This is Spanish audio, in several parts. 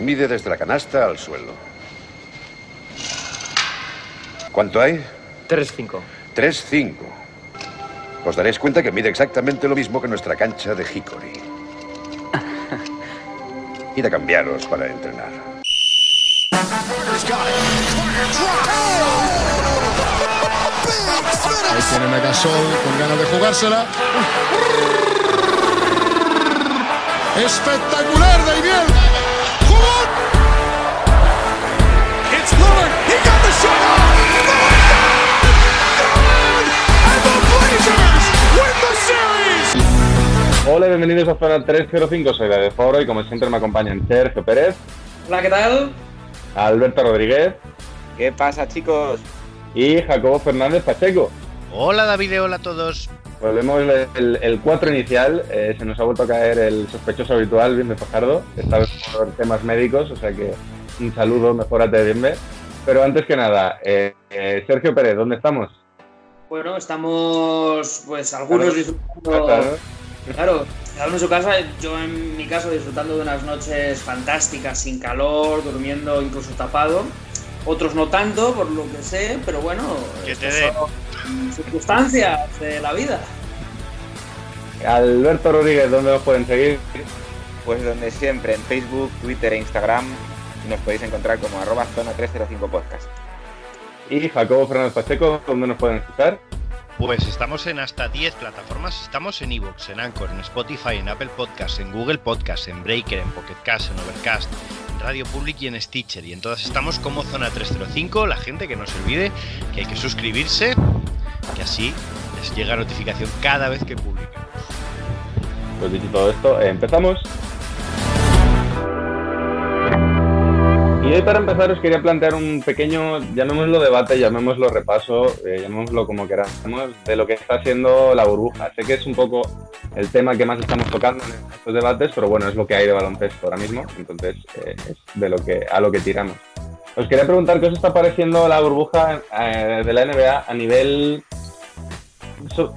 Mide desde la canasta al suelo. ¿Cuánto hay? 3-5. 3-5. Os daréis cuenta que mide exactamente lo mismo que nuestra cancha de Hickory. Id a cambiaros para entrenar. Ahí tienen a Gasol con ganas de jugársela. Espectacular, Hola, bienvenidos a Zona 305, soy David Foro y como siempre me acompañan Sergio Pérez, Hola, ¿qué tal? Alberto Rodríguez ¿Qué pasa, chicos? y Jacobo Fernández Pacheco. Hola David, hola a todos. Volvemos el, el 4 inicial, eh, se nos ha vuelto a caer el sospechoso habitual, bien de Fajardo, esta vez por temas médicos, o sea que un saludo, mejorate Bienve. Pero antes que nada, eh, eh, Sergio Pérez, ¿dónde estamos? Bueno, estamos, pues algunos disfrutando. Claro. Cada uno en su casa. Yo, en mi caso, disfrutando de unas noches fantásticas, sin calor, durmiendo incluso tapado. Otros no tanto, por lo que sé, pero bueno, Que te son circunstancias de la vida. Alberto Rodríguez, ¿dónde nos pueden seguir? Pues donde siempre, en Facebook, Twitter e Instagram, nos podéis encontrar como arroba zona 305 podcast. Y Jacobo Fernández Pacheco, ¿dónde nos pueden escuchar? Pues estamos en hasta 10 plataformas. Estamos en Evox, en Anchor, en Spotify, en Apple Podcasts, en Google Podcasts, en Breaker, en Pocket Cast, en Overcast, en Radio Public y en Stitcher. Y en todas estamos como Zona 305. La gente que no se olvide que hay que suscribirse, que así les llega notificación cada vez que publiquemos. Pues dicho todo esto, empezamos. Y hoy para empezar os quería plantear un pequeño, llamémoslo debate, llamémoslo repaso, eh, llamémoslo como queramos, de lo que está siendo la burbuja. Sé que es un poco el tema que más estamos tocando en estos debates, pero bueno, es lo que hay de baloncesto ahora mismo, entonces eh, es de lo que, a lo que tiramos. Os quería preguntar qué os está pareciendo la burbuja eh, de la NBA a nivel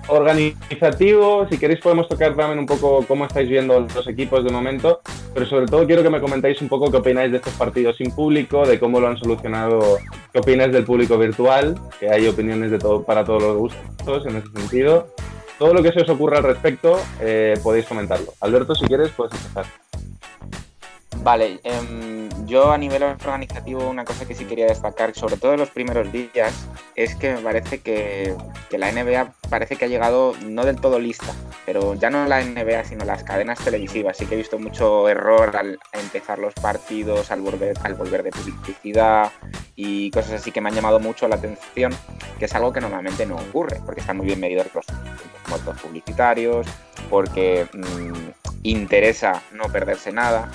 organizativo, si queréis podemos tocar también un poco cómo estáis viendo los equipos de momento, pero sobre todo quiero que me comentéis un poco qué opináis de estos partidos sin público, de cómo lo han solucionado, qué opináis del público virtual, que hay opiniones de todo para todos los gustos en ese sentido. Todo lo que se os ocurra al respecto eh, podéis comentarlo. Alberto, si quieres, puedes empezar. Vale, em, yo a nivel organizativo una cosa que sí quería destacar, sobre todo en los primeros días, es que me parece que, que la NBA parece que ha llegado no del todo lista, pero ya no la NBA, sino las cadenas televisivas. Sí que he visto mucho error al empezar los partidos, al volver, al volver de publicidad y cosas así que me han llamado mucho la atención, que es algo que normalmente no ocurre, porque están muy bien medidos los votos publicitarios, porque mm, interesa no perderse nada.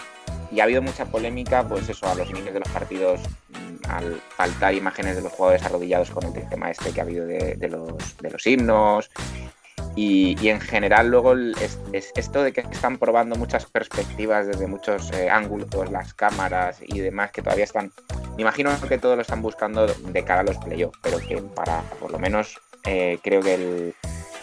Y ha habido mucha polémica, pues eso, a los inicios de los partidos, mm, al faltar imágenes de los jugadores arrodillados con el tema este que ha habido de, los, de los himnos. Y, en general luego es esto de que están probando muchas perspectivas desde muchos eh, ángulos, las cámaras y demás, que todavía están... Me imagino que todo lo están buscando de cara a los playoffs, pero que para, por lo menos, eh, creo que el,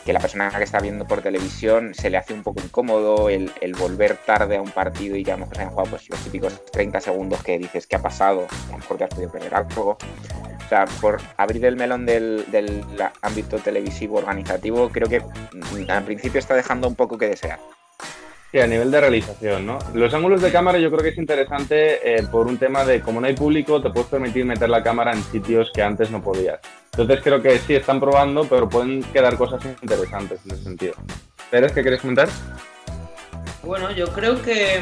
que la persona que está viendo por televisión se le hace un poco incómodo el, volver tarde a un partido y que a lo mejor se han jugado pues, los típicos 30 segundos que dices qué ha pasado, a lo mejor te has podido perder algo. O sea, por abrir el melón del, del ámbito televisivo organizativo, creo que mm, al principio está dejando un poco que desear. Sí, a nivel de realización, ¿no? Los ángulos de cámara yo creo que es interesante eh, por un tema de como no hay público, te puedes permitir meter la cámara en sitios que antes no podías. Entonces creo que sí, están probando, pero pueden quedar cosas interesantes en ese sentido. ¿Pérez, qué quieres comentar? Bueno, yo creo que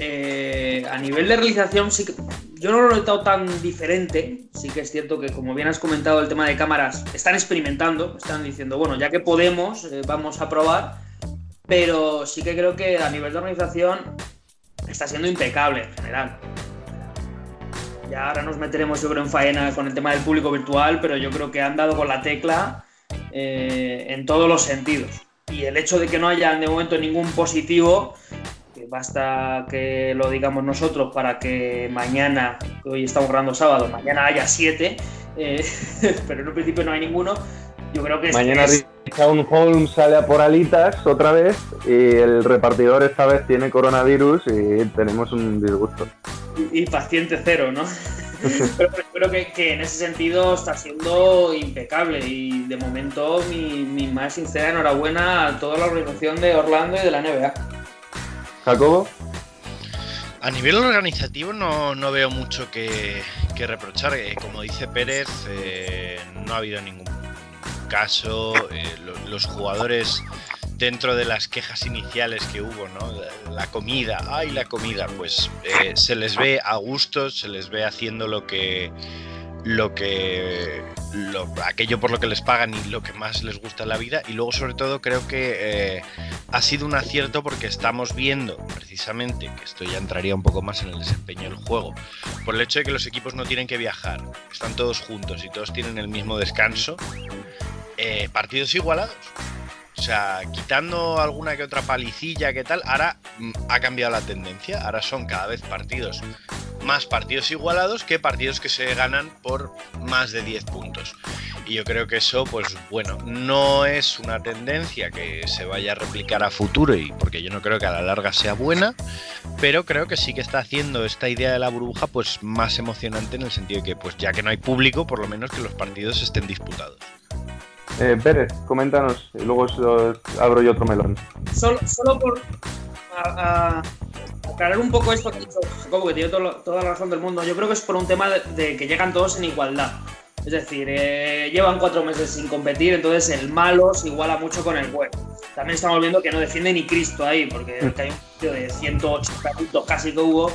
eh, a nivel de realización sí que yo no lo he notado tan diferente. Sí que es cierto que, como bien has comentado, el tema de cámaras están experimentando, están diciendo, bueno, ya que podemos, eh, vamos a probar. Pero sí que creo que a nivel de organización está siendo impecable en general. Ya ahora nos meteremos, yo creo, en faena con el tema del público virtual, pero yo creo que han dado con la tecla eh, en todos los sentidos. Y el hecho de que no haya de momento ningún positivo, que basta que lo digamos nosotros para que mañana, que hoy estamos grabando sábado, mañana haya siete, eh, pero en un principio no hay ninguno. Yo creo que Mañana es, Sean Holmes sale a por alitas otra vez y el repartidor esta vez tiene coronavirus y tenemos un disgusto. Y, y paciente cero, ¿no? pero creo que, que, en ese sentido está siendo impecable y de momento mi, mi, más sincera enhorabuena a toda la organización de Orlando y de la NBA. Jacobo. A nivel organizativo no, no veo mucho que, que reprochar. Eh, como dice Pérez, eh, no ha habido ningún caso. Eh, lo, los jugadores dentro de las quejas iniciales que hubo, ¿no? La comida, ay, la comida, pues eh, se les ve a gusto, se les ve haciendo lo que, lo que, lo, aquello por lo que les pagan y lo que más les gusta en la vida. Y luego, sobre todo, creo que eh, ha sido un acierto porque estamos viendo, precisamente, que esto ya entraría un poco más en el desempeño del juego, por el hecho de que los equipos no tienen que viajar, están todos juntos y todos tienen el mismo descanso. Eh, partidos igualados. O sea, quitando alguna que otra palicilla que tal, ahora mm, ha cambiado la tendencia. Ahora son cada vez partidos más partidos igualados que partidos que se ganan por más de 10 puntos. Y yo creo que eso, pues bueno, no es una tendencia que se vaya a replicar a futuro y porque yo no creo que a la larga sea buena, pero creo que sí que está haciendo esta idea de la burbuja pues más emocionante en el sentido de que pues ya que no hay público, por lo menos que los partidos estén disputados. Eh, Pérez, coméntanos y luego abro yo otro melón. Solo, solo por a, a aclarar un poco esto que ha dicho Jacobo, que tiene todo, toda la razón del mundo, yo creo que es por un tema de, de que llegan todos en igualdad. Es decir, eh, llevan cuatro meses sin competir, entonces el malo se iguala mucho con el bueno. También estamos viendo que no defiende ni Cristo ahí, porque mm. hay un tío de 180 puntos casi que hubo,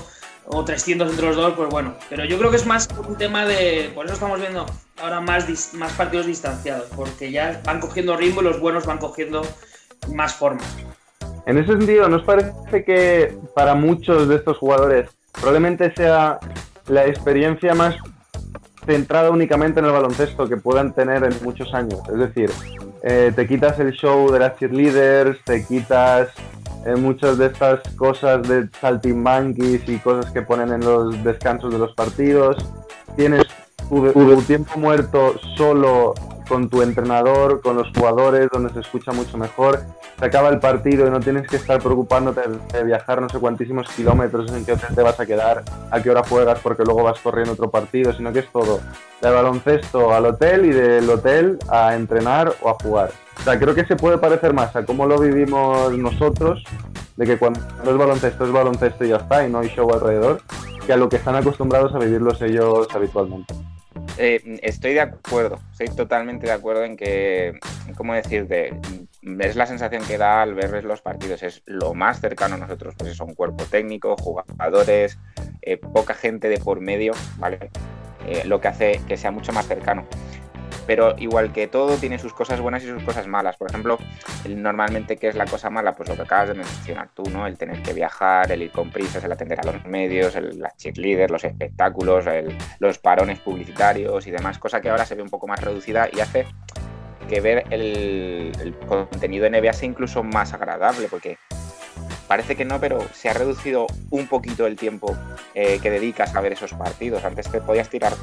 o 300 entre los dos, pues bueno. Pero yo creo que es más un tema de. Por eso estamos viendo ahora más, más partidos distanciados, porque ya van cogiendo ritmo y los buenos van cogiendo más forma. En ese sentido, ¿nos parece que para muchos de estos jugadores probablemente sea la experiencia más centrada únicamente en el baloncesto que puedan tener en muchos años? Es decir, eh, te quitas el show de las cheerleaders, te quitas eh, muchas de estas cosas de saltimbanquis y cosas que ponen en los descansos de los partidos, tienes tu, tu tiempo muerto solo con tu entrenador, con los jugadores, donde se escucha mucho mejor. Se acaba el partido y no tienes que estar preocupándote de viajar no sé cuantísimos kilómetros, en qué hotel te vas a quedar, a qué hora juegas, porque luego vas corriendo otro partido, sino que es todo de baloncesto al hotel y del hotel a entrenar o a jugar. O sea, creo que se puede parecer más a cómo lo vivimos nosotros, de que cuando es baloncesto es baloncesto y ya está, y no hay show alrededor, que a lo que están acostumbrados a vivirlos ellos habitualmente. Eh, estoy de acuerdo, estoy totalmente de acuerdo en que, ¿cómo decirte? Es la sensación que da al ver los partidos, es lo más cercano a nosotros, pues es un cuerpo técnico, jugadores, eh, poca gente de por medio, ¿vale? Eh, lo que hace que sea mucho más cercano pero igual que todo tiene sus cosas buenas y sus cosas malas. Por ejemplo, normalmente, ¿qué es la cosa mala? Pues lo que acabas de mencionar tú, ¿no? El tener que viajar, el ir con prisas, el atender a los medios, el, las cheerleaders, los espectáculos, el, los parones publicitarios y demás, cosa que ahora se ve un poco más reducida y hace que ver el, contenido de NBA sea incluso más agradable, porque parece que no, pero se ha reducido un poquito el tiempo eh, que dedicas a ver esos partidos. Antes te podías tirar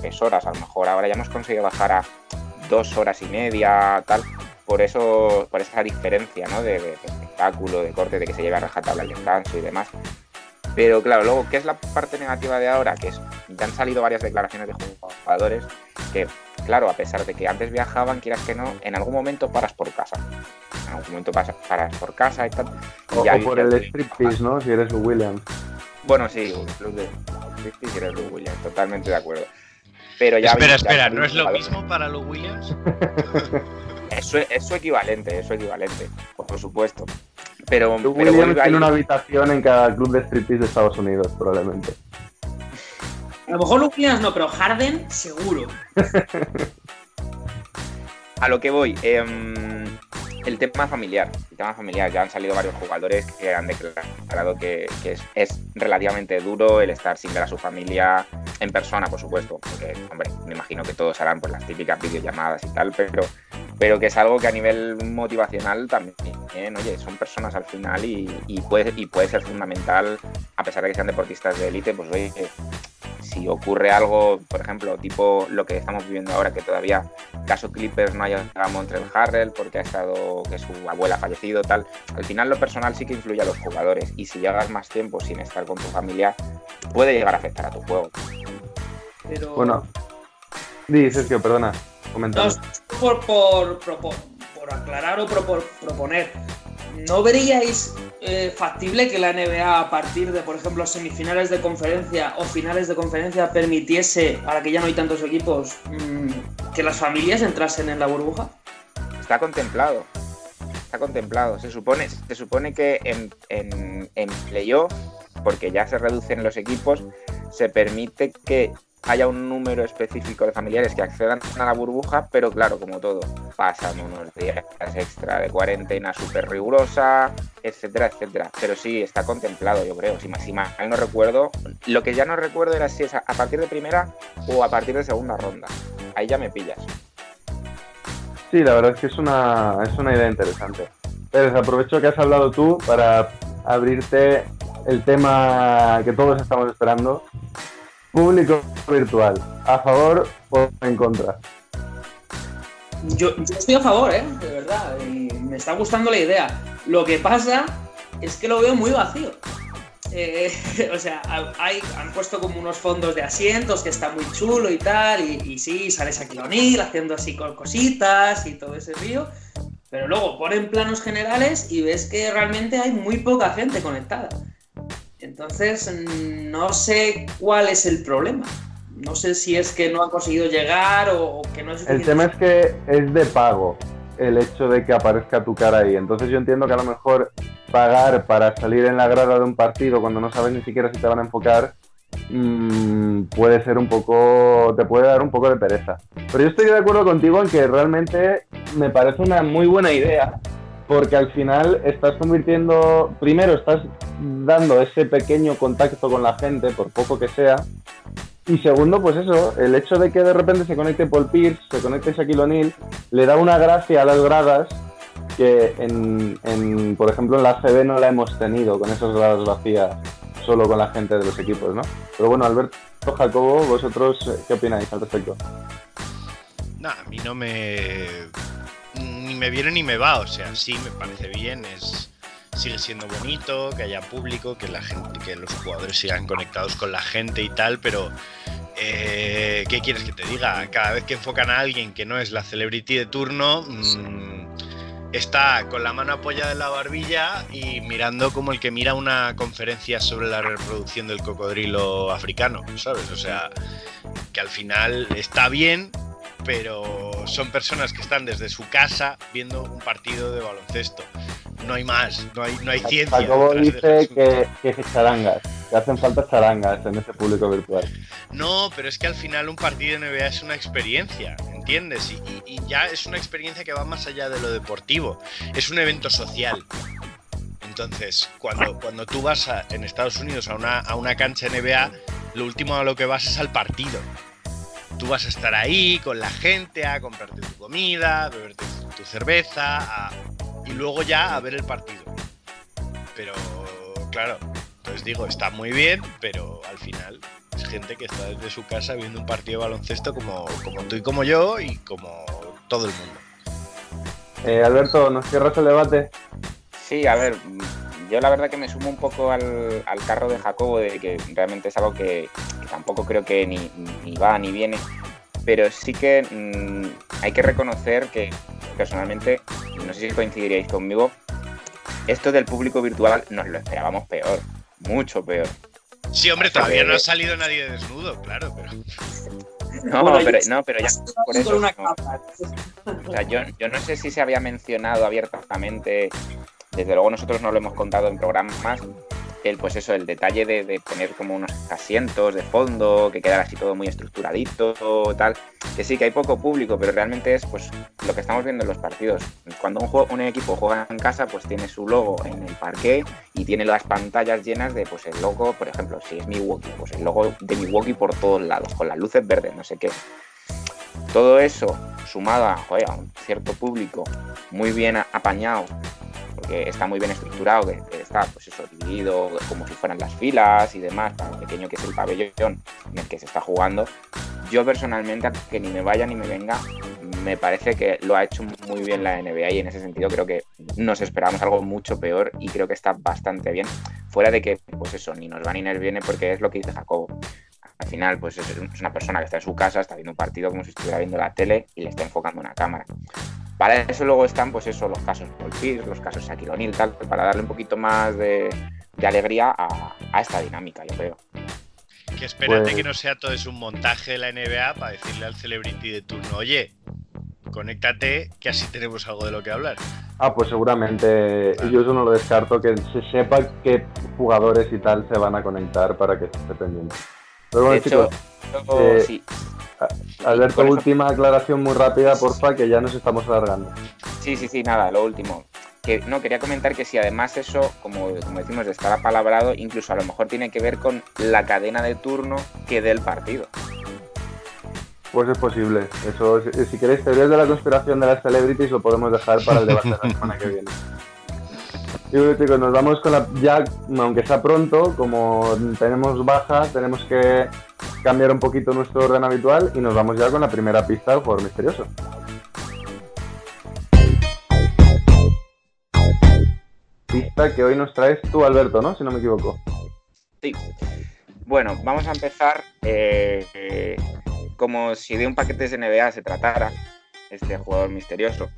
tres horas, a lo mejor ahora ya hemos conseguido bajar a dos horas y media, tal. Por eso, por esa diferencia, ¿no? De, de, de espectáculo, de corte, de que se lleve a rajatabla el descanso y demás. Pero claro, luego, ¿qué es la parte negativa de ahora? Que es, ya han salido varias declaraciones de jugadores que, claro, a pesar de que antes viajaban, quieras que no, en algún momento paras por casa. En algún momento paras por casa y tal. Y o, ya o por el striptease, ¿no? Si eres un Williams. Bueno, sí, striptease si eres un Williams, totalmente de acuerdo. Pero ya espera, ya espera, ¿no es lo mismo para los Williams? Eso es su equivalente, es su equivalente, por supuesto. Pero, Williams tiene ahí- una habitación en cada club de striptease de Estados Unidos, probablemente. A lo mejor Luquinas no, pero Harden seguro. A lo que voy, em, el tema familiar. El tema familiar, ya han salido varios jugadores que han declarado que, que es, es relativamente duro el estar sin ver a su familia en persona, por supuesto. Porque, hombre, me imagino que todos harán pues, las típicas videollamadas y tal, pero, pero que es algo que a nivel motivacional también, oye, son personas al final y, y puede, y puede ser fundamental, a pesar de que sean deportistas de élite, pues oye, si ocurre algo, por ejemplo, tipo lo que estamos viviendo ahora, que todavía caso Clippers no haya llegado a Montreal Harrell porque ha estado, que su abuela ha fallecido, tal, al final lo personal sí que influye a los jugadores y si llegas más tiempo sin estar con tu familia, puede llegar a afectar a tu juego. Pero... Bueno, dices que, perdona, No, por, por, por, por aclarar o proponer, ¿no veríais eh, factible que la NBA a partir de, por ejemplo, semifinales de conferencia o finales de conferencia permitiese, ahora que ya no hay tantos equipos, mm, que las familias entrasen en la burbuja? Está contemplado. Está contemplado. Se supone, se supone que en, en, en playoff, porque ya se reducen los equipos, se permite que haya un número específico de familiares que accedan a la burbuja, pero claro, como todo, pasan unos días extra de cuarentena súper rigurosa, etcétera, etcétera. Pero sí, está contemplado, yo creo. Si más, si mal no recuerdo, lo que ya no recuerdo era si es a partir de primera o a partir de segunda ronda. Ahí ya me pillas. Sí, la verdad es que es una, es una idea interesante. Pérez, aprovecho que has hablado tú para abrirte el tema que todos estamos esperando, Público virtual, ¿a favor o en contra? Yo, estoy a favor, ¿eh? De verdad. me está gustando la idea. Lo que pasa es que lo veo muy vacío. Eh, o sea, han puesto como unos fondos de asientos que está muy chulo y tal, y, y sí, sales aquí O'Neill haciendo así con cositas y todo ese río, pero luego ponen planos generales y ves que realmente hay muy poca gente conectada. Entonces, no sé cuál es el problema. No sé si es que no ha conseguido llegar o, que no es... El tema es que es de pago el hecho de que aparezca tu cara ahí. Entonces yo entiendo que a lo mejor pagar para salir en la grada de un partido cuando no sabes ni siquiera si te van a enfocar mm, puede ser un poco, te puede dar un poco de pereza. Pero yo estoy de acuerdo contigo en que realmente me parece una muy buena idea porque al final estás convirtiendo, primero estás dando ese pequeño contacto con la gente, por poco que sea, y segundo, pues eso, el hecho de que de repente se conecte Paul Pierce, se conecte Shaquille O'Neal, le da una gracia a las gradas que, en, por ejemplo, en la CB no la hemos tenido con esas gradas vacías, solo con la gente de los equipos, ¿no? Pero bueno, Alberto, Jacobo, vosotros, ¿qué opináis al respecto? No, a mí no me ni me viene ni me va, o sea, sí me parece bien, es sigue siendo bonito, que haya público, que la gente, que los jugadores sigan conectados con la gente y tal, pero eh, ¿qué quieres que te diga? Cada vez que enfocan a alguien que no es la celebrity de turno, mm, está con la mano apoyada en la barbilla y mirando como el que mira una conferencia sobre la reproducción del cocodrilo africano, ¿sabes? O sea, que al final está bien, pero son personas que están desde su casa viendo un partido de baloncesto. No hay más, no hay, no hay ciencia. Jacobo dice que, que charangas, que hacen falta charangas en ese público virtual. No, pero es que al final un partido de NBA es una experiencia, ¿entiendes? Y, y ya es una experiencia que va más allá de lo deportivo, es un evento social. Entonces, cuando, cuando tú vas en Estados Unidos a una, a una cancha NBA, lo último a lo que vas es al partido tú vas a estar ahí con la gente a comprarte tu comida, a beberte tu cerveza y luego ya a ver el partido. Pero claro, pues digo, está muy bien, pero al final es gente que está desde su casa viendo un partido de baloncesto como, como tú y como yo y como todo el mundo. Eh, Alberto, ¿nos cierras el debate? Sí, a ver, yo la verdad que me sumo un poco al, carro de Jacobo, de que realmente es algo que, tampoco creo que ni, va ni viene, pero sí que mm, hay que reconocer que personalmente, no sé si coincidiríais conmigo, esto del público virtual nos lo esperábamos peor, mucho peor. Sí, hombre, todavía no ha salido nadie desnudo, claro, pero... No, pero, no, pero ya por eso. O sea, yo, yo no sé si se había mencionado abiertamente desde luego nosotros no lo hemos contado en programas, el, pues eso, el detalle de, poner como unos asientos de fondo, que quedara así todo muy estructuradito, tal, que sí, que hay poco público, pero realmente es pues lo que estamos viendo en los partidos. Cuando un, juego, un equipo juega en casa, pues tiene su logo en el parque y tiene las pantallas llenas de pues el logo, por ejemplo, si es Milwaukee, pues el logo de Milwaukee por todos lados, con las luces verdes, no sé qué. Todo eso sumado a un cierto público muy bien apañado que está muy bien estructurado, que, está, pues eso, dividido como si fueran las filas y demás, lo pequeño que es el pabellón en el que se está jugando. Yo personalmente, que ni me vaya ni me venga, me parece que lo ha hecho muy bien la NBA y en ese sentido creo que nos esperamos algo mucho peor y creo que está bastante bien. Fuera de que, pues eso, ni nos va ni nos viene porque es lo que dice Jacobo. Al final, pues es una persona que está en su casa, está viendo un partido como si estuviera viendo la tele y le está enfocando una cámara. Para eso luego están, pues eso, los casos Paul Pierce, los casos Shaquille O'Neal, tal, para darle un poquito más de, alegría a, esta dinámica, yo creo. Que espérate pues que no sea todo es un montaje de la NBA para decirle al celebrity de turno, oye, conéctate, que así tenemos algo de lo que hablar. Ah, pues seguramente, yo eso no lo descarto, que se sepa qué jugadores y tal se van a conectar para que esté pendiente. Pero bueno, chicos, eh, sí. Alberto, última aclaración muy rápida, porfa, que ya nos estamos alargando. Sí, sí, sí, nada, lo último. Que no, quería comentar que si además eso, como, como decimos, de estar apalabrado, incluso a lo mejor tiene que ver con la cadena de turno que dé el partido. Pues es posible. Eso, si, queréis teorías de la conspiración de las celebrities, lo podemos dejar para el debate de la semana que viene. Y bueno, chicos, nos vamos con la. Ya, aunque sea pronto, como tenemos baja, tenemos que cambiar un poquito nuestro orden habitual y nos vamos ya con la primera pista del jugador misterioso. Pista que hoy nos traes tú, Alberto, ¿no? Si no me equivoco. Sí. Bueno, vamos a empezar eh, como si de un paquete de NBA se tratara, este jugador misterioso.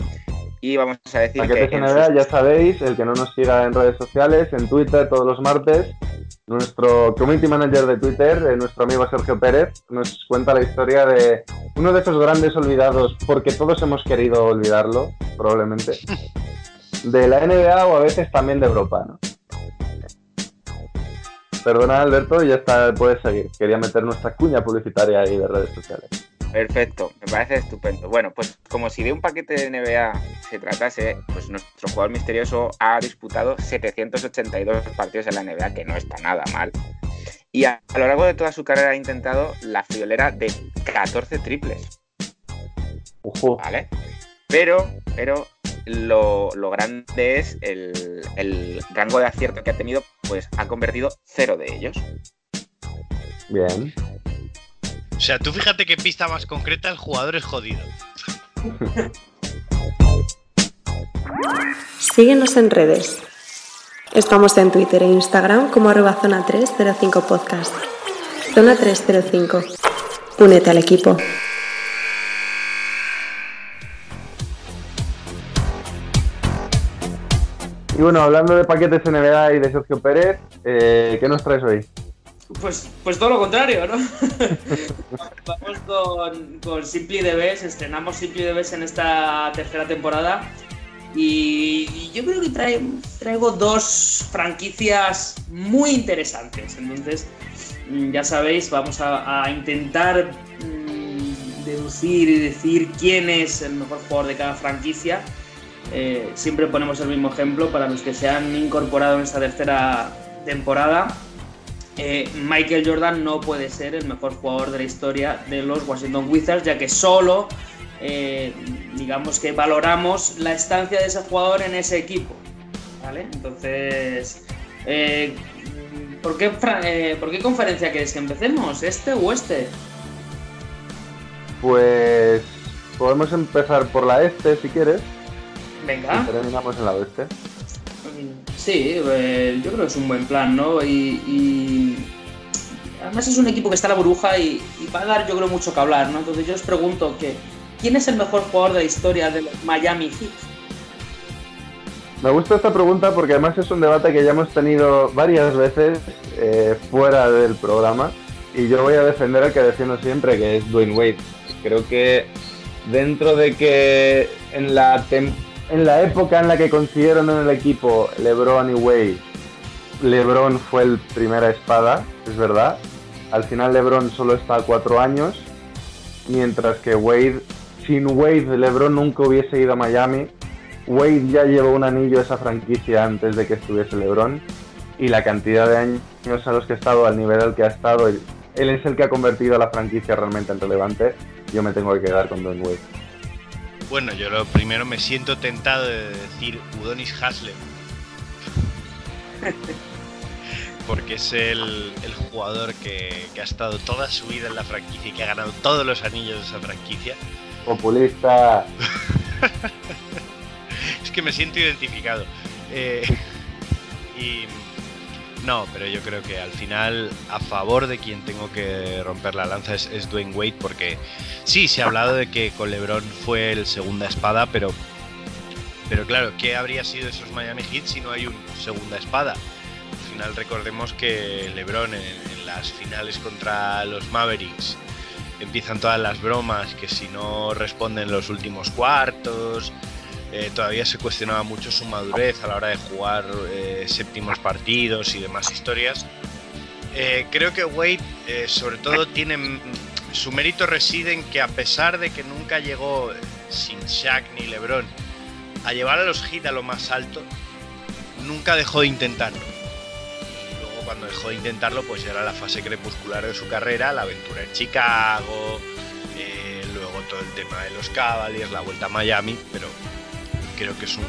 Y vamos a decir Paquetes que. NBA, ya sabéis, el que no nos siga en redes sociales, en Twitter todos los martes, nuestro community manager de Twitter, eh, nuestro amigo Sergio Pérez, nos cuenta la historia de uno de esos grandes olvidados, porque todos hemos querido olvidarlo, probablemente, de la NBA o a veces también de Europa, ¿no? Perdona, Alberto, y ya está, puedes seguir. Quería meter nuestra cuña publicitaria ahí de redes sociales. Perfecto, me parece estupendo. Bueno, pues como si de un paquete de NBA se tratase, pues nuestro jugador misterioso ha disputado 782 partidos en la NBA, que no está nada mal. Y a, lo largo de toda su carrera ha intentado la friolera de 14 triples. ¿Vale? Pero, pero lo, grande es el, rango de acierto que ha tenido, pues ha convertido cero de ellos. Bien. O sea, tú fíjate qué pista más concreta, el jugador es jodido. Síguenos en redes. Estamos en Twitter e Instagram como arroba zona 305 podcast. Zona 305. Únete al equipo. Y bueno, hablando de paquetes NBA y de Sergio Pérez, eh, ¿qué nos traes hoy? Pues, pues todo lo contrario, ¿no? Vamos con, con Simply DBs, estrenamos Simply DBs en esta tercera temporada y yo creo que traigo dos franquicias muy interesantes. Entonces, mm, ya sabéis, vamos a, intentar mm, deducir y decir quién es el mejor jugador de cada franquicia. Eh, siempre ponemos el mismo ejemplo para los que se han incorporado en esta tercera temporada. Eh, Michael Jordan no puede ser el mejor jugador de la historia de los Washington Wizards, ya que solo, eh, digamos que valoramos la estancia de ese jugador en ese equipo. ¿Vale? Entonces, ¿por, qué, ¿por qué conferencia queréis que empecemos? ¿Este o este? Pues podemos empezar por la este si quieres. Venga. terminamos en la oeste. Sí, eh, yo creo que es un buen plan, ¿no? Y, además es un equipo que está en la burbuja y, va a dar, yo creo, mucho que hablar, ¿no? Entonces yo os pregunto que ¿quién es el mejor jugador de la historia de Miami Heat? Me gusta esta pregunta porque además es un debate que ya hemos tenido varias veces eh, fuera del programa y yo voy a defender el que defiendo siempre, que es Dwayne Wade. Creo que dentro de que en la temporada en la época en la que consiguieron en el equipo LeBron y Wade, LeBron fue el primera espada, es verdad. Al final LeBron solo está a cuatro años, mientras que Wade, sin Wade, LeBron nunca hubiese ido a Miami. Wade ya llevó un anillo a esa franquicia antes de que estuviese LeBron y la cantidad de años a los que ha estado, al nivel al que ha estado, él, es el que ha convertido a la franquicia realmente en relevante. Yo me tengo que quedar con Don Wade. Bueno, yo lo primero me siento tentado de decir Udonis Haslem. Porque es el, el jugador que, que ha estado toda su vida en la franquicia y que ha ganado todos los anillos de esa franquicia. Populista. es que me siento identificado. Eh, y no, pero yo creo que al final a favor de quien tengo que romper la lanza es, es Dwayne Wade porque sí, se ha hablado de que con LeBron fue el segunda espada, pero pero claro, ¿qué habría sido esos Miami Heat si no hay un segunda espada? Al final recordemos que LeBron en, en las finales contra los Mavericks empiezan todas las bromas, que si no responden los últimos cuartos, eh, todavía se cuestionaba mucho su madurez a la hora de jugar eh, séptimos partidos y demás historias. Eh, creo que Wade, sobre todo, tiene su mérito reside en que a pesar de que nunca llegó sin Shaq ni LeBron a llevar a los Heat a lo más alto, nunca dejó de intentarlo. Y luego cuando dejó de intentarlo, pues ya era la fase crepuscular de su carrera, la aventura en Chicago, luego todo el tema de los Cavaliers, la vuelta a Miami, pero creo que es un,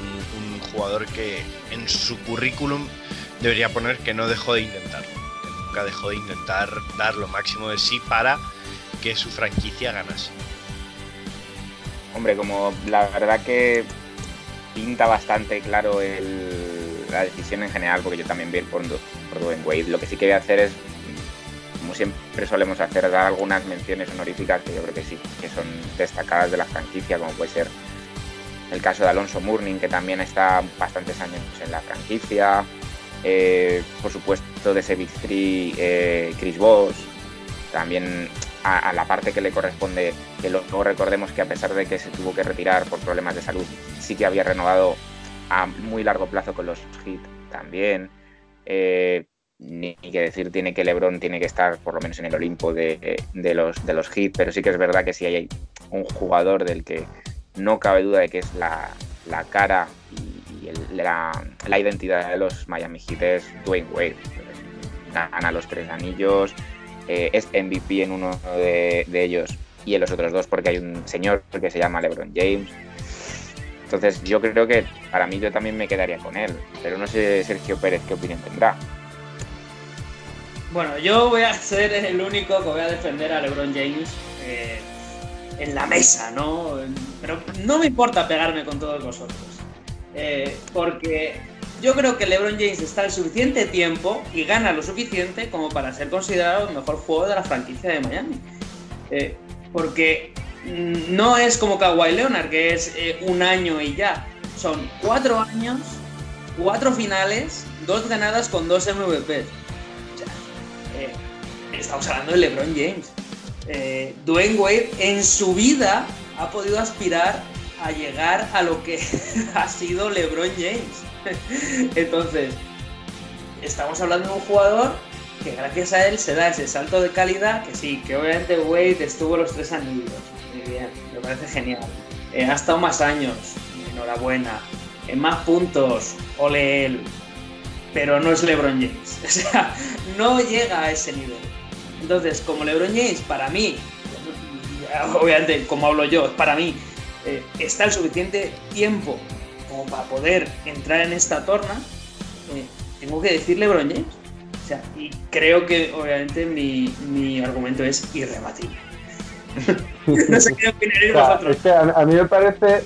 jugador que en su currículum debería poner que no dejó de intentarlo, que nunca dejó de intentar dar lo máximo de sí para que su franquicia ganase. Hombre, como la verdad que pinta bastante claro la decisión en general, porque yo también vi por, por Dwayne Wade. Lo que sí que voy a hacer es, como siempre solemos hacer, dar algunas menciones honoríficas que yo creo que sí, que son destacadas de la franquicia, como puede ser el caso de Alonso Mourning, que también está bastantes años en la franquicia. Eh, por supuesto, de Big Three, eh, Chris Voss. También a, la parte que le corresponde, que lo- recordemos que a pesar de que se tuvo que retirar por problemas de salud, sí que había renovado a muy largo plazo con los Heat también. Eh, ni que decir tiene que LeBron tiene que estar por lo menos en el Olimpo de, de los, de los Heat, pero sí que es verdad que si hay un jugador del que no cabe duda de que es la, la cara y, la, la identidad de los Miami Heat Dwayne Wade. Gana los tres anillos, eh, es MVP en uno de, de ellos y en los otros dos porque hay un señor que se llama LeBron James. Entonces yo creo que para mí yo también me quedaría con él, pero no sé Sergio Pérez qué opinión tendrá. Bueno, yo voy a ser el único que voy a defender a LeBron James eh, en la mesa, ¿no? Pero no me importa pegarme con todos vosotros. Eh, porque yo creo que LeBron James está el suficiente tiempo y gana lo suficiente como para ser considerado el mejor jugador de la franquicia de Miami. Eh, porque no es como Kawhi Leonard, que es eh, un año y ya. Son cuatro años, cuatro finales, dos ganadas con dos MVP. Eh, estamos hablando de LeBron James. Eh, Dwayne Wade en su vida ha podido aspirar a llegar a lo que ha sido LeBron James. Entonces, estamos hablando de un jugador que gracias a él se da ese salto de calidad, que sí, que obviamente Wade estuvo los tres anillos. Muy bien, me parece genial. Eh, ha estado más años, enhorabuena. En más puntos, ole él. Pero no es LeBron James. O sea, no llega a ese nivel. Entonces, como LeBron James, para mí, obviamente, como hablo yo, para mí, eh, está el suficiente tiempo como para poder entrar en esta torna, eh, tengo que decir LeBron James. O sea, y creo que obviamente mi, mi argumento es irrebatible. no sé qué opinaréis O sea, vosotros. es que a, a mí me parece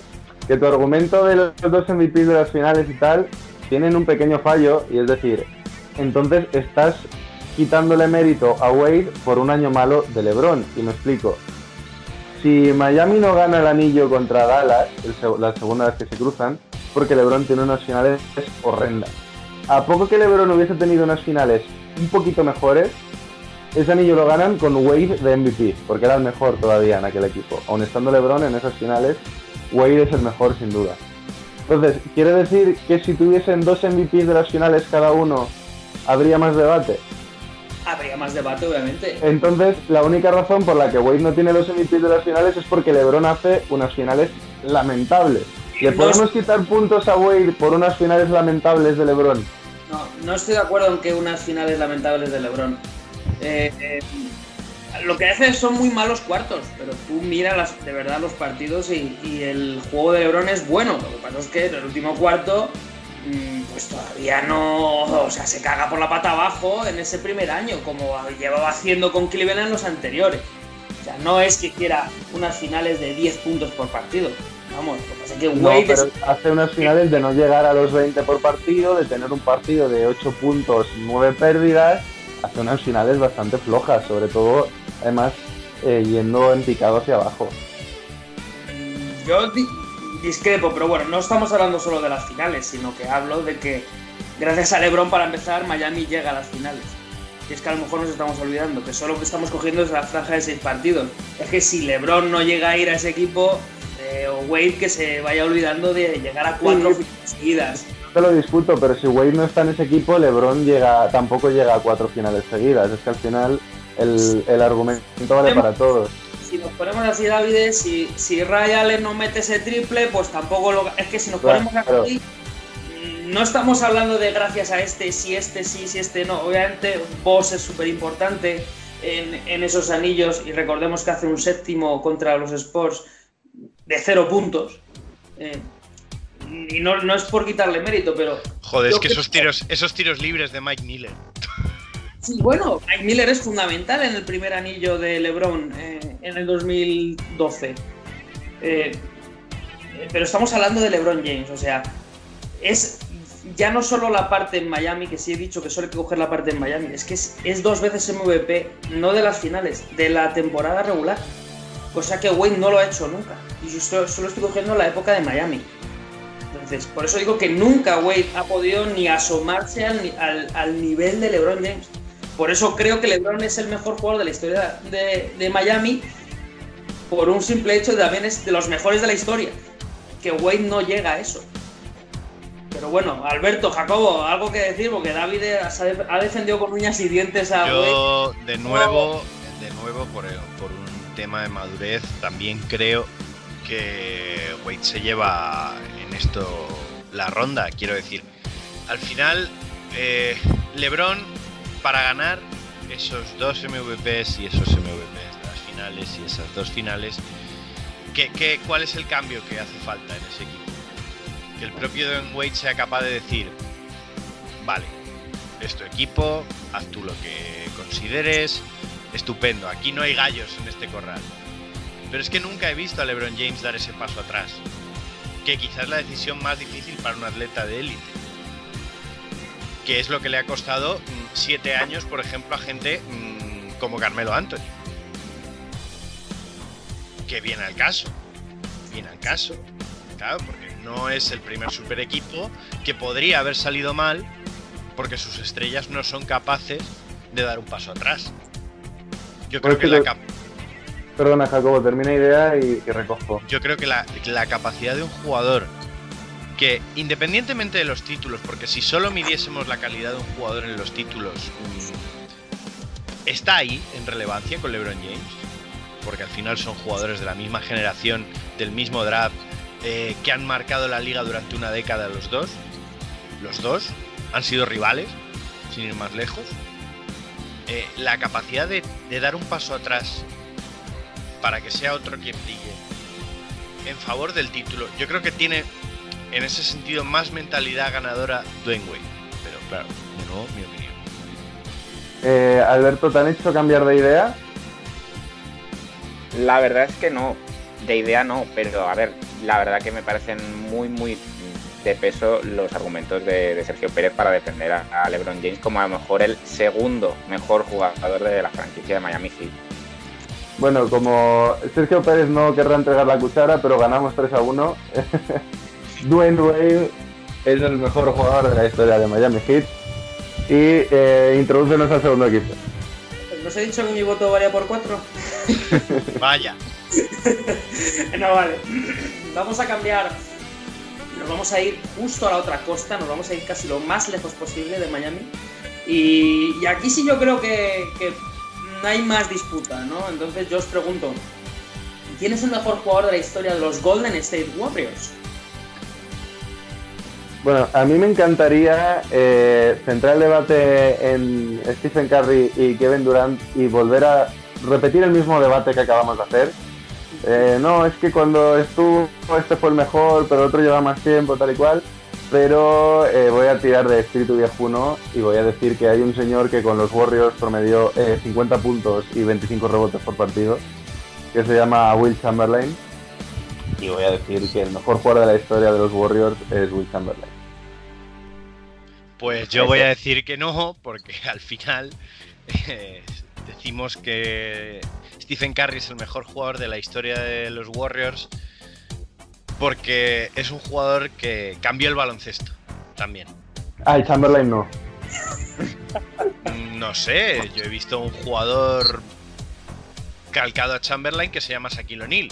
que tu argumento de los dos MVP de las finales y tal tienen un pequeño fallo y es decir, entonces estás quitándole mérito a Wade por un año malo de LeBron y me explico. Si Miami no gana el anillo contra Dallas, la segunda vez que se cruzan, porque LeBron tiene unas finales horrendas. A poco que LeBron hubiese tenido unas finales un poquito mejores, ese anillo lo ganan con Wade de MVP, porque era el mejor todavía en aquel equipo. Aun estando LeBron en esas finales, Wade es el mejor sin duda. Entonces, ¿quiere decir que si tuviesen dos MVPs de las finales cada uno, habría más debate? Habría más debate, obviamente. Entonces, la única razón por la que Wade no tiene los MVPs de las finales es porque LeBron hace unas finales lamentables. ¿Le podemos quitar puntos a Wade por unas finales lamentables de LeBron? No, no estoy de acuerdo en que unas finales lamentables de LeBron. Eh, eh, lo que hace son muy malos cuartos, pero tú mira las, de verdad los partidos y, y el juego de LeBron es bueno. Lo que pasa es que en el último cuarto pues todavía no, o sea, se caga por la pata abajo en ese primer año, como llevaba haciendo con Cleveland en los anteriores. O sea, no es que quiera unas finales de 10 puntos por partido. Vamos, lo que pasa es que No, Wade pero es- hace unas finales de no llegar a los 20 por partido, de tener un partido de 8 puntos, 9 pérdidas, hace unas finales bastante flojas, sobre todo, además, eh, yendo en picado hacia abajo. Yo discrepo, pero bueno, no estamos hablando solo de las finales, sino que hablo de que gracias a LeBron para empezar, Miami llega a las finales. Y es que a lo mejor nos estamos olvidando, que solo que estamos cogiendo es la franja de seis partidos. Es que si LeBron no llega a ir a ese equipo, eh, o Wade que se vaya olvidando de llegar a cuatro Sí. finales seguidas. No te lo discuto, pero si Wade no está en ese equipo, LeBron llega, tampoco llega a cuatro finales seguidas. Es que al final el, el argumento vale para todos. Si nos ponemos así, David, si, si Ray Allen no mete ese triple, pues tampoco lo. Es que si nos Claro, ponemos claro. así, mm, no estamos hablando de gracias a este, si este sí, si este no. Obviamente, Boss es súper importante en, en esos anillos y recordemos que hace un séptimo contra los Sports de cero puntos. Eh, y no, no es por quitarle mérito, pero Joder, es que creo esos tiros, esos tiros libres de Mike Miller. Sí, bueno, Mike Miller es fundamental en el primer anillo de LeBron eh, en el 2012. Eh, eh, pero estamos hablando de LeBron James, o sea, es ya no solo la parte en Miami, que sí he dicho que solo hay que coger la parte en Miami, es que es, dos veces MVP, no de las finales, de la temporada regular. Cosa que Wade no lo ha hecho nunca. Y yo solo, estoy cogiendo la época de Miami. Entonces, por eso digo que nunca Wade ha podido ni asomarse al- al nivel de LeBron James. Por eso creo que LeBron es el mejor jugador de la historia de, de Miami, por un simple hecho de también es de los mejores de la historia. Que Wade no llega a eso. Pero bueno, Alberto, Jacobo, algo que decir, porque David ha defendido con uñas y dientes a Wade. De nuevo, de nuevo por, el- por un tema de madurez, también creo que Wade se lleva en esto la ronda. Quiero decir, al final, eh, LeBron, para ganar esos dos MVPs y esos MVPs de las finales y esas dos finales, ¿qué, qué, cuál es el cambio que hace falta en ese equipo? Que el propio Dwayne Wade sea capaz de decir, vale, es tu equipo, haz tú lo que consideres, estupendo, aquí no hay gallos en este corral. Pero es que nunca he visto a LeBron James dar ese paso atrás, que quizás es la decisión más difícil para un atleta de élite. Que es lo que le ha costado mm, siete años, por ejemplo, a gente mm, como Carmelo Anthony. Que viene al caso. Viene al caso. Claro, porque no es el primer super equipo que podría haber salido mal porque sus estrellas no son capaces de dar un paso atrás. Yo creo que que la, cap- Perdona, Jacobo, termina idea y, y recojo. yo creo que la, la capacidad de un jugador que independientemente de los títulos, porque si solo midiésemos la calidad de un jugador en los títulos, mm, está ahí en relevancia con LeBron James, porque al final son jugadores de la misma generación, del mismo draft, eh, que han marcado la liga durante una década los dos. Los dos han sido rivales, sin ir más lejos. Eh, la capacidad de, dar un paso atrás para que sea otro quien brille en favor del título. Yo creo que tiene en ese sentido más mentalidad ganadora Dwayne Wade. Pero claro, de nuevo, mi opinión. Eh, Alberto, ¿te han hecho cambiar de idea? La verdad es que no, de idea no, pero a ver, la verdad que me parecen muy, muy de peso los argumentos de, de Sergio Pérez para defender a, a LeBron James como a lo mejor el segundo mejor jugador de la franquicia de Miami Heat. Bueno, como Sergio Pérez no querrá entregar la cuchara, pero ganamos 3 a 1. Dwayne Wade es el mejor jugador de la historia de Miami Heat. Y eh, introducenos al segundo equipo. ¿No os he dicho que mi voto varía por cuatro? Vaya, no, vale. Vamos a cambiar. Nos vamos a ir justo a la otra costa, nos vamos a ir casi lo más lejos posible de Miami. Y, y aquí sí yo creo que, que no hay más disputa, ¿no? Entonces yo os pregunto, ¿quién es el mejor jugador de la historia de los Golden State Warriors? Bueno, a mí me encantaría eh, centrar el debate en Stephen Curry y Kevin Durant y volver a repetir el mismo debate que acabamos de hacer. Eh, no, es que cuando estuvo este fue el mejor, pero el otro lleva más tiempo, tal y cual. pero eh, voy a tirar de espíritu viejuno y voy a decir que hay un señor que con los Warriors promedió 50 puntos y 25 rebotes por partido, que se llama Will Chamberlain. Y voy a decir que el mejor jugador de la historia de los Warriors es Will Chamberlain. Pues yo voy a decir que no, porque al final eh, decimos que Stephen Curry es el mejor jugador de la historia de los Warriors porque es un jugador que cambió el baloncesto también. Ah, y Chamberlain no. No sé, yo he visto un jugador calcado a Chamberlain que se llama Shaquille O'Neal.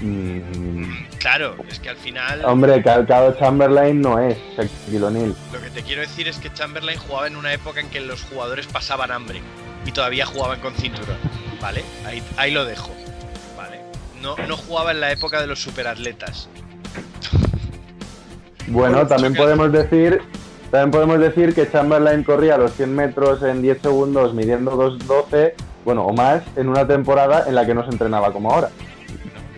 Mm, Claro, es que al final hombre, calcado Chamberlain no es Shaquille O'Neal. lo que te quiero decir es que Chamberlain jugaba en una época en que los jugadores pasaban hambre y todavía jugaban con cinturón, ¿vale? Ahí, ahí lo dejo, ¿vale? No, no jugaba en la época de los superatletas. Bueno, también podemos decir también podemos decir que Chamberlain corría los 100 metros en 10 segundos midiendo 2.12, bueno, o más, en una temporada en la que no se entrenaba como ahora.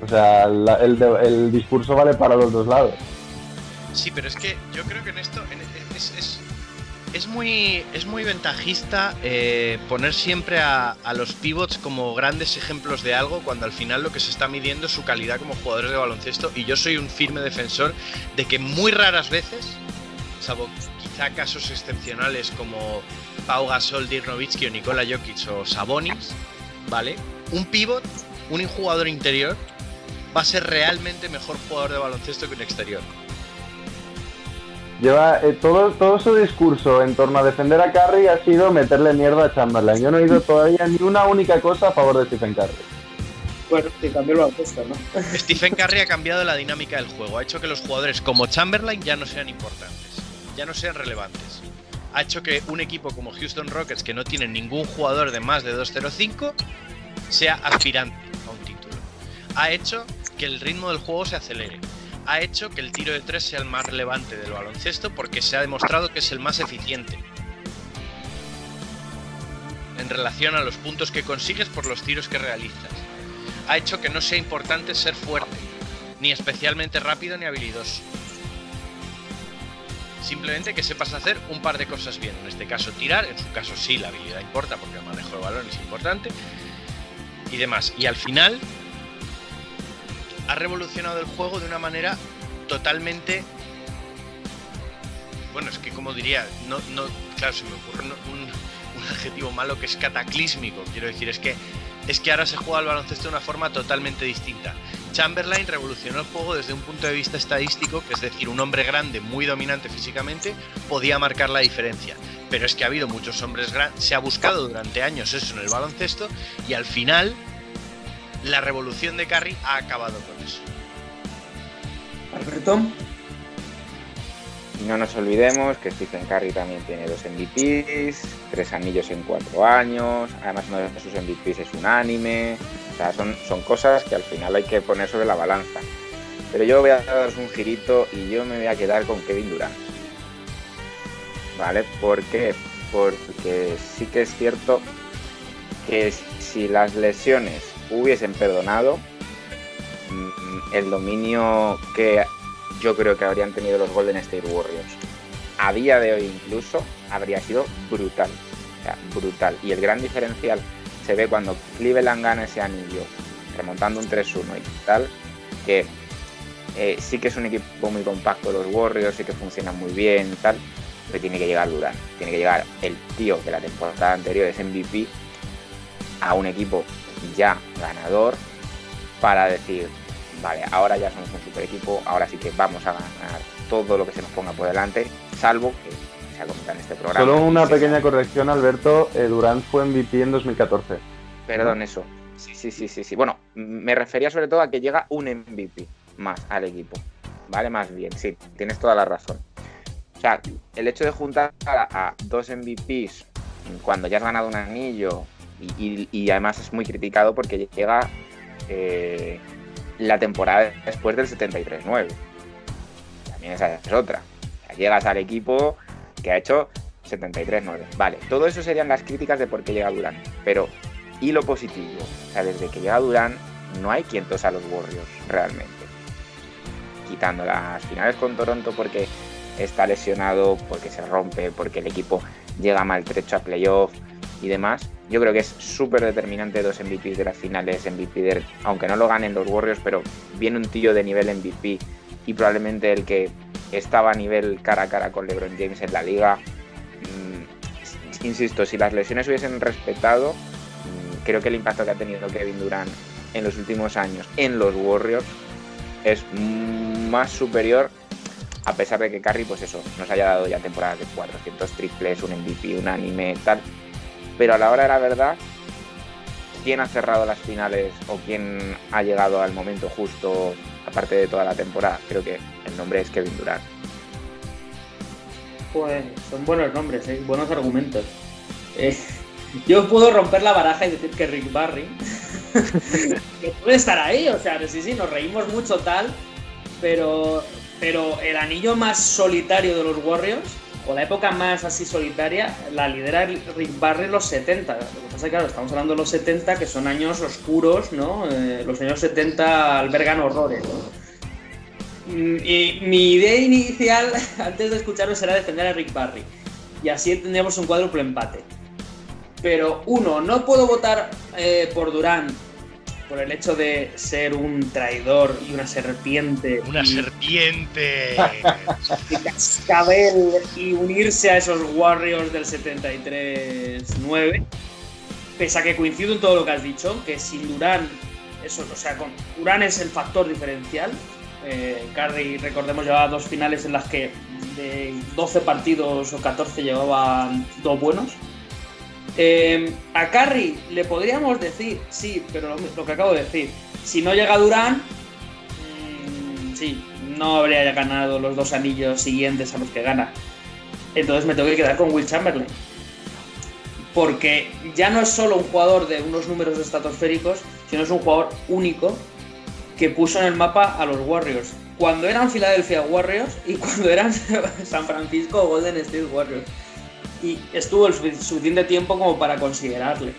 O sea, el, discurso vale para los dos lados. Sí, pero es que yo creo que en esto en- es, es- muy, es muy ventajista eh, poner siempre a, los pivots como grandes ejemplos de algo cuando al final lo que se está midiendo es su calidad como jugadores de baloncesto y yo soy un firme defensor de que muy raras veces, salvo quizá casos excepcionales como Pau Gasol, Dirk o Nikola Jokic o Sabonis, ¿vale? Un pivot, un jugador interior, va a ser realmente mejor jugador de baloncesto que un exterior. Lleva eh, todo, todo su discurso en torno a defender a Curry ha sido meterle mierda a Chamberlain. Yo no he oído todavía ni una única cosa a favor de Stephen Curry. Bueno, que cambió el baloncesto, ¿no? Stephen Curry ha cambiado la dinámica del juego, ha hecho que los jugadores como Chamberlain ya no sean importantes, ya no sean relevantes. Ha hecho que un equipo como Houston Rockets, que no tiene ningún jugador de más de 2.05, sea aspirante a un título. Ha hecho que el ritmo del juego se acelere. Ha hecho que el tiro de tres sea el más relevante del baloncesto porque se ha demostrado que es el más eficiente. En relación a los puntos que consigues por los tiros que realizas ha hecho que no sea importante ser fuerte, ni especialmente rápido ni habilidoso. Simplemente que sepas hacer un par de cosas bien. En este caso tirar, en su caso sí, la habilidad importa porque el manejo de balón es importante. Y demás. Y al final ha revolucionado el juego de una manera totalmente... Bueno, es que como diría, no, no, claro, se me ocurre un, adjetivo malo que es cataclísmico. Quiero decir, es que es que ahora se juega al baloncesto de una forma totalmente distinta. Chamberlain revolucionó el juego desde un punto de vista estadístico, que es decir, un hombre grande, muy dominante físicamente, podía marcar la diferencia. Pero es que ha habido muchos hombres grandes, se ha buscado durante años eso en el baloncesto y al final la revolución de Curry ha acabado con eso. Alberto. No nos olvidemos que Stephen Curry también tiene dos MVPs, tres anillos en cuatro años, además uno de sus MVPs es unánime, o sea, son, son cosas que al final hay que poner sobre la balanza. Pero yo voy a daros un girito y yo me voy a quedar con Kevin Durant. ¿Vale? ¿Por qué? Porque sí que es cierto que si las lesiones hubiesen perdonado, mm, el dominio que yo creo que habrían tenido los Golden State Warriors a día de hoy incluso habría sido brutal. Brutal. Y el gran diferencial se ve cuando Cleveland gana ese anillo, remontando un 3-1 y tal, que eh, sí que es un equipo muy compacto los Warriors, sí que funcionan muy bien y tal, pero tiene que llegar Durant, tiene que llegar el tío de la temporada anterior, es MVP, a un equipo ya ganador para decir, vale, ahora ya somos un super equipo, ahora sí que vamos a ganar todo lo que se nos ponga por delante, salvo que se ha comentado en este programa. Solo una pequeña sabe- corrección, Alberto. eh, Durant fue MVP en 2014. Perdón, eso. Sí, sí, sí, sí, sí. Bueno, me refería sobre todo a que llega un MVP más al equipo. ¿Vale? Más bien, sí, tienes toda la razón. O sea, el hecho de juntar a, a dos MVPs cuando ya has ganado un anillo y, además es muy criticado porque llega eh, la temporada después del 73-9. También esa es otra. O llegas al equipo que ha hecho 73-9. Vale, todo eso serían las críticas de por qué llega Durant. Pero y lo positivo. O sea, desde que llega Durán, no hay quien tosa a los Warriors realmente. quitando las finales con Toronto porque está lesionado, porque se rompe, porque el equipo llega maltrecho a playoff y demás. Yo creo que es súper determinante dos MVPs de las finales, MVP de, aunque no lo ganen los Warriors, pero viene un tío de nivel MVP y probablemente el que estaba a nivel cara a cara con LeBron James en la liga. Mm, insisto, si las lesiones hubiesen respetado, mm, creo que el impacto que ha tenido Kevin Durant en los últimos años en los Warriors es más superior a pesar de que Curry, pues eso, nos haya dado ya temporadas de 400 triples, un MVP, un anime, tal. Pero a la hora de la verdad, ¿quién ha cerrado las finales o quién ha llegado al momento justo, aparte de toda la temporada? Creo que el nombre es Kevin Durant. Pues son buenos nombres, ¿eh? buenos argumentos. Yo puedo romper la baraja y decir que Rick Barry que puede estar ahí, o sea, sí, sí, nos reímos mucho tal, pero, pero el anillo más solitario de los Warriors, o la época más así solitaria, la lidera Rick Barry los 70. Lo que pasa es que, estamos hablando de los 70, que son años oscuros, ¿no? Eh, los años 70 albergan horrores. Mm, y mi idea inicial, antes de escucharos, era defender a Rick Barry. Y así tendríamos un cuádruple empate. Pero uno, no puedo votar eh, por Durán por el hecho de ser un traidor y una serpiente. Una serpiente. Y cascabel y unirse a esos Warriors del 73-9. Pese a que coincido en todo lo que has dicho, que sin Durán, eso, o sea, con Durán es el factor diferencial. Eh, Curry, recordemos, llevaba dos finales en las que de 12 partidos o 14 llevaba dos buenos. Eh, a Curry le podríamos decir, sí, pero lo, que acabo de decir, si no llega Durán, mmm, sí, no habría ganado los dos anillos siguientes a los que gana. Entonces me tengo que quedar con Will Chamberlain. Porque ya no es solo un jugador de unos números estratosféricos, sino es un jugador único que puso en el mapa a los Warriors. Cuando eran Philadelphia Warriors y cuando eran San Francisco Golden State Warriors y estuvo el suficiente tiempo como para considerarle.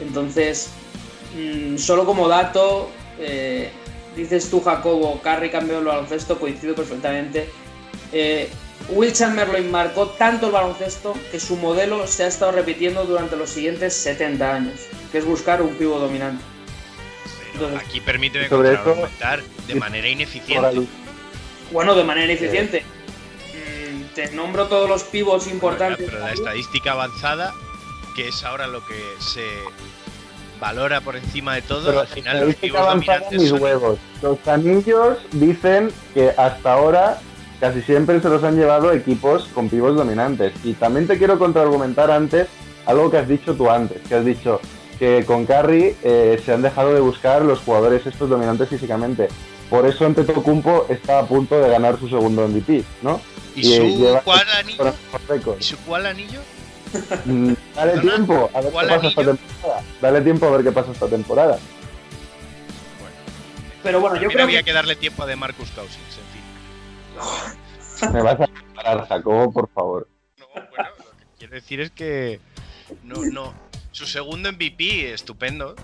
Entonces, mmm, solo como dato, eh, dices tú, Jacobo, Carry cambió el baloncesto, coincido perfectamente. Eh, Will Chamberlain marcó tanto el baloncesto que su modelo se ha estado repitiendo durante los siguientes 70 años, que es buscar un pivo dominante. Entonces, aquí permíteme de manera ineficiente. Bueno, de manera ineficiente. Eh te nombro todos los pivots importantes. Pero la estadística avanzada, que es ahora lo que se valora por encima de todo, pero al final los pivos dominantes mis son... huevos. Los anillos dicen que hasta ahora casi siempre se los han llevado equipos con pivos dominantes. Y también te quiero contraargumentar antes algo que has dicho tú antes, que has dicho que con Curry eh, se han dejado de buscar los jugadores estos dominantes físicamente. Por eso Antetokounmpo está a punto de ganar su segundo MVP, ¿no? ¿Y, su cuál anillo? ¿Y su cuál anillo? Mm, Dale tiempo a ver qué pasa esta temporada. Dale tiempo a ver qué pasa esta temporada. Bueno. Pero bueno, yo creo había que... que darle tiempo a de Marcus Cousins, en fin. Me vas a parar, Jacobo, por favor. No, bueno, lo que quiero decir es que no, no. Su segundo MVP, estupendo,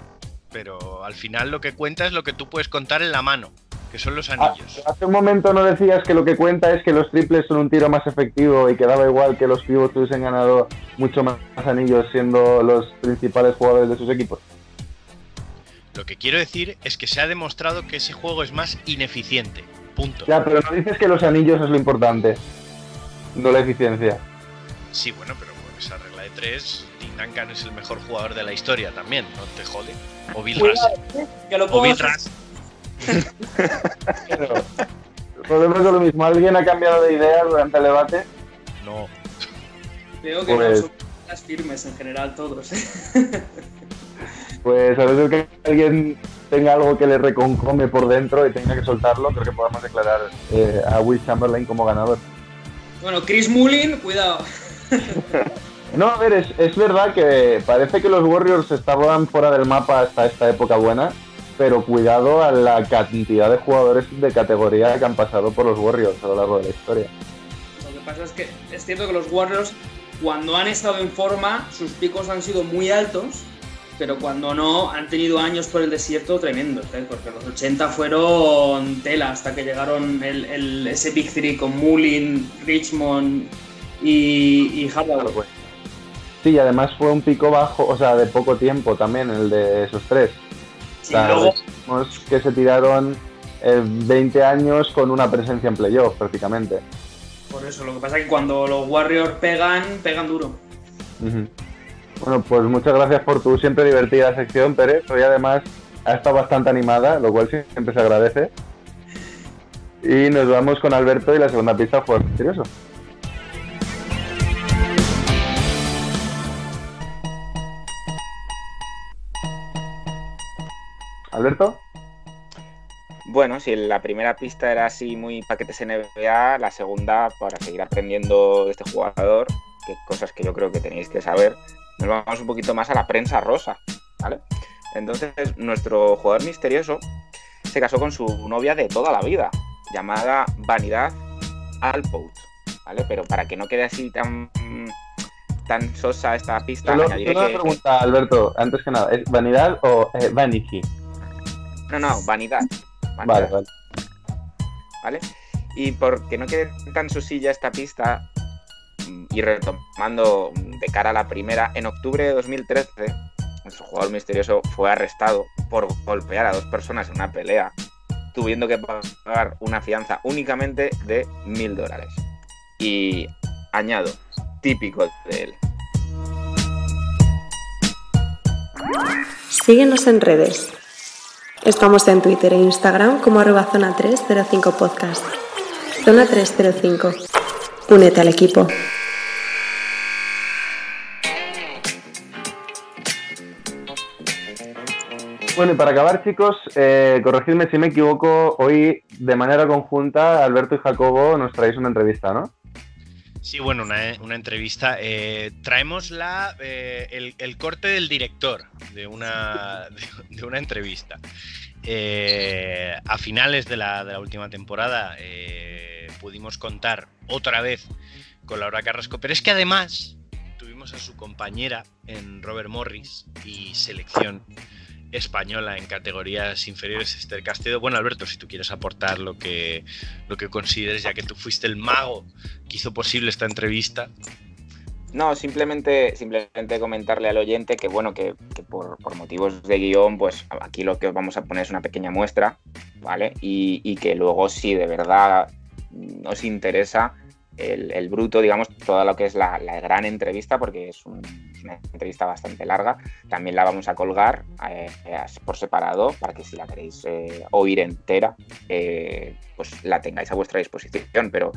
pero al final lo que cuenta es lo que tú puedes contar en la mano, que son los anillos. Ah, hace un momento no decías que lo que cuenta es que los triples son un tiro más efectivo y que daba igual que los pivots hubiesen ganado mucho más anillos siendo los principales jugadores de sus equipos. Lo que quiero decir es que se ha demostrado que ese juego es más ineficiente. Punto. Ya, pero no dices que los anillos es lo importante, no la eficiencia. Sí, bueno, pero con esa regla de tres, Tim Duncan es el mejor jugador de la historia también, no te jode. O Bill Russell. que lo O Bill. Russell. Pero, Volvemos a lo mismo. ¿Alguien ha cambiado de idea durante el debate? No. Creo que Pues- no, son las firmes en general todos. Pues a veces que alguien tenga algo que le reconcome por dentro y tenga que soltarlo, creo que podemos declarar eh, a Will Chamberlain como ganador. bueno, Chris Mullin, cuidado. No, a ver, es, es verdad que parece que los Warriors estaban fuera del mapa hasta esta época buena, pero cuidado a la cantidad de jugadores de categoría que han pasado por los Warriors a lo largo de la historia. Lo que pasa es que es cierto que los Warriors, cuando han estado en forma, sus picos han sido muy altos pero cuando no, han tenido años por el desierto tremendos, ¿eh? porque los 80 fueron tela hasta que llegaron el, el- ese Big Three con Mullin, Richmond y, y Hardaway. pues. Sí, y además fue un pico bajo, o sea, de poco tiempo también, el de esos tres. Luego, decimos que se tiraron eh, 20 años con una presencia en playoff prácticamente. por eso, lo que pasa es que cuando los Warriors pegan, pegan duro. Bueno, pues muchas gracias por tu siempre divertida sección, Pérez. Hoy además ha estado bastante animada, lo cual siempre se agradece. Y nos vamos con Alberto y la segunda pista, jugador misterioso. Alberto, Bueno, si la primera pista era así muy paquetes NBA, la segunda, para seguir aprendiendo de este jugador, que cosas que yo creo que tenéis que saber, nos vamos un poquito más a la prensa rosa, ¿vale? Entonces, nuestro jugador misterioso se casó con su novia de toda la vida, llamada Vanidad Alpout, ¿vale? Pero para que no quede así tan, tan sosa esta pista, solo, añadiré solo una pregunta, Alberto, antes que nada, ¿es vanidad o eh, vanity? No, no, vanidad. Vale, vanidad. vale. ¿vale? Y porque no quede tan susilla esta pista, y retomando de cara a la primera, en octubre de 2013, nuestro jugador misterioso fue arrestado por golpear a dos personas en una pelea, tuviendo que pagar una fianza únicamente de mil dólares. Y añado, típico de él. Síguenos en redes. Estamos en Twitter e Instagram como arroba zona 305 podcast. Zona 305. Únete al equipo. Bueno, y para acabar, chicos, eh, corregidme si me equivoco, hoy de manera conjunta, Alberto y Jacobo nos traéis una entrevista, ¿no? Sí, bueno, una, entrevista. Eh, traemos la, eh, el, corte del director de una, de, una entrevista. Eh, a finales de la, de la última temporada pudimos contar otra vez con Laura Carrasco, pero es que además tuvimos a su compañera en Robert Morris y selección española en categorías inferiores, Esther Castedo. Bueno, Alberto, si tú quieres aportar lo que, lo que consideres, ya que tú fuiste el mago que hizo posible esta entrevista. No, simplemente, simplemente comentarle al oyente que, bueno, que, por, por motivos de guion, pues aquí lo que os vamos a poner es una pequeña muestra, ¿vale? Y, y que luego, si de verdad os interesa el, el bruto, digamos, toda lo que es la, la gran entrevista, porque es, un- es una entrevista bastante larga, también la vamos a colgar eh, por separado para que si la queréis eh, oír entera, eh, pues la tengáis a vuestra disposición. Pero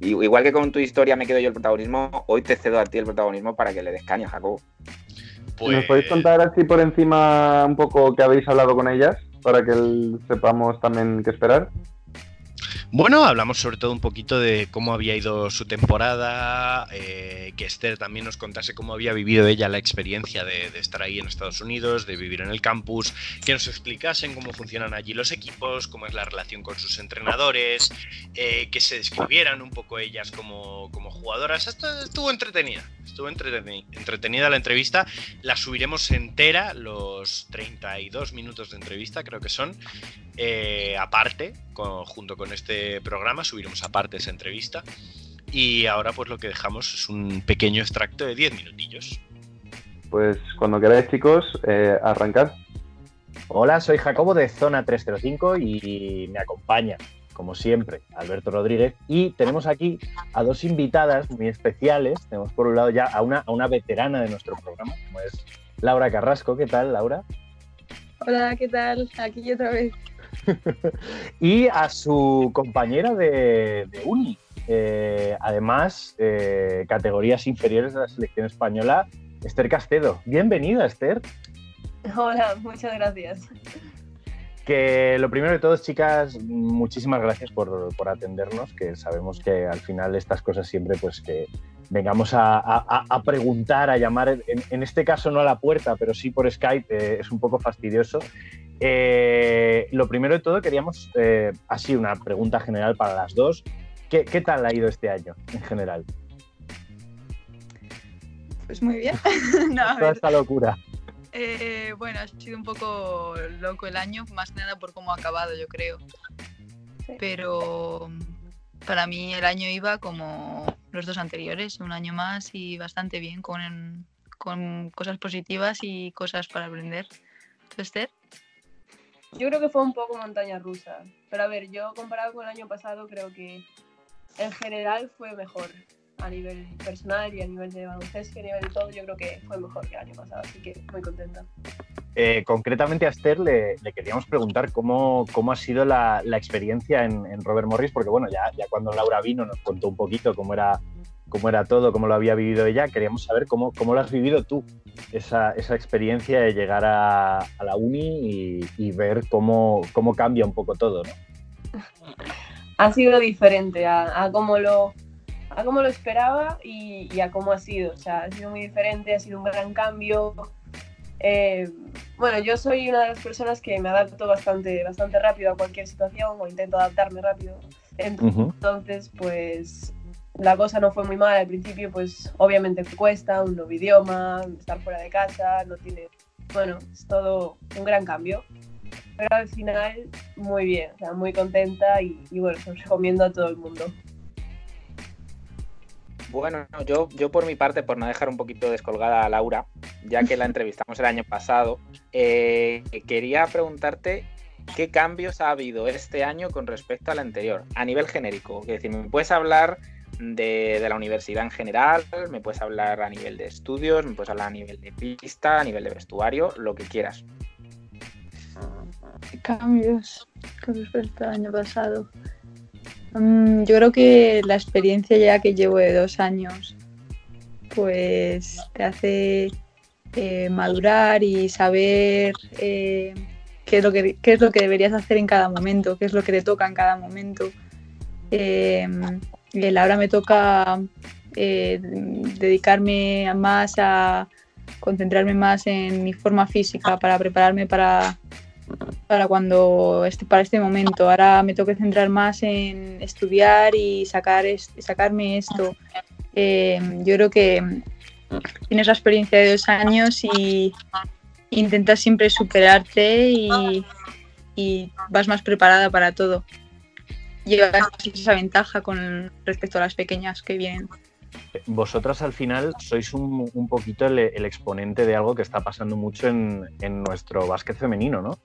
igual que con tu historia me quedo yo el protagonismo, hoy te cedo a ti el protagonismo para que le des caña, Jacobo. Pues, ¿Nos podéis contar así por encima un poco que habéis hablado con ellas? Para que sepamos también qué esperar. Bueno, hablamos sobre todo un poquito de cómo había ido su temporada, eh, que Esther también nos contase cómo había vivido ella la experiencia de, estar ahí en Estados Unidos, de vivir en el campus, que nos explicasen cómo funcionan allí los equipos, cómo es la relación con sus entrenadores, eh, que se describieran un poco ellas como, como jugadoras. Esto estuvo entretenida, estuvo entreteni- entretenida la entrevista. La subiremos entera, los 32 minutos de entrevista creo que son, eh, aparte, con- junto con este programa, subiremos aparte esa entrevista. Y ahora pues lo que dejamos es un pequeño extracto de 10 minutillos. Pues cuando queráis, chicos, eh, arrancar. Hola, soy Jacobo de Zona 305 y me acompaña, como siempre, Alberto Rodríguez. Y tenemos aquí a dos invitadas muy especiales. Tenemos por un lado ya a una, a una veterana de nuestro programa, como es Laura Carrasco. ¿Qué tal, Laura? Hola, ¿qué tal? Aquí otra vez. Y a su compañera de, de uni. Eh, además, eh, categorías inferiores de la selección española, Esther Castedo. Bienvenida, Esther. Hola, muchas gracias. Que lo primero de todo, chicas, muchísimas gracias por, por atendernos, que sabemos que al final estas cosas siempre pues que vengamos a, a- a preguntar, a llamar, en, en este caso no a la puerta, pero sí por Skype, eh, es un poco fastidioso. Eh, lo primero de todo, queríamos, eh, así una pregunta general para las dos, ¿qué, qué tal ha ido este año en general? Pues muy bien. No, a Toda ver, esta locura. Eh, bueno, ha sido un poco loco el año, más que nada por cómo ha acabado, yo creo. Pero para mí el año iba como los dos anteriores, un año más y bastante bien, con, con cosas positivas y cosas para aprender. ¿Tú, Esther? Yo creo que fue un poco montaña rusa. Pero a ver, yo comparado con el año pasado creo que en general fue mejor a nivel personal y a nivel de baloncesto y a nivel de todo, yo creo que fue mejor que el año pasado, así que muy contenta. Eh, concretamente a Esther le, queríamos preguntar cómo, cómo ha sido la, la experiencia en, en, Robert Morris, porque bueno, ya, ya cuando Laura vino nos contó un poquito cómo era, cómo era todo, cómo lo había vivido ella, queríamos saber cómo, cómo lo has vivido tú, esa, esa experiencia de llegar a, a la uni y, y, ver cómo, cómo cambia un poco todo, ¿no? Ha sido diferente a, a cómo lo a cómo lo esperaba y, y, a cómo ha sido. O sea, ha sido muy diferente, ha sido un gran cambio. Eh, bueno, yo soy una de las personas que me adapto bastante, bastante rápido a cualquier situación o intento adaptarme rápido. Entonces, pues la cosa no fue muy mala al principio, pues obviamente cuesta, un nuevo idioma, estar fuera de casa, no tiene... Bueno, es todo un gran cambio. Pero al final, muy bien, o sea, muy contenta y, y bueno, os recomiendo a todo el mundo. Bueno, yo, yo por mi parte, por no dejar un poquito descolgada a Laura, ya que la entrevistamos el año pasado, eh, quería preguntarte qué cambios ha habido este año con respecto al anterior, a nivel genérico. Es decir, ¿me puedes hablar de, la universidad en general? ¿Me puedes hablar a nivel de estudios? ¿Me puedes hablar a nivel de pista, a nivel de vestuario? Lo que quieras. Cambios con respecto al año pasado. Um, yo creo que la experiencia ya que llevo de dos años, pues te hace eh, madurar y saber eh, qué, es lo que, qué es lo que deberías hacer en cada momento, qué es lo que te toca en cada momento. Eh, ahora me toca eh, dedicarme más a concentrarme más en mi forma física para prepararme para para cuando este, para este momento. Ahora me que centrar más en estudiar y sacar sacarme esto. Eh, yo creo que tienes la experiencia de dos años y intentas siempre superarte y, y vas más preparada para todo. Llevas esa ventaja con respecto a las pequeñas que vienen. Vosotras al final sois un, poquito el, exponente de algo que está pasando mucho en, en nuestro básquet femenino, ¿no?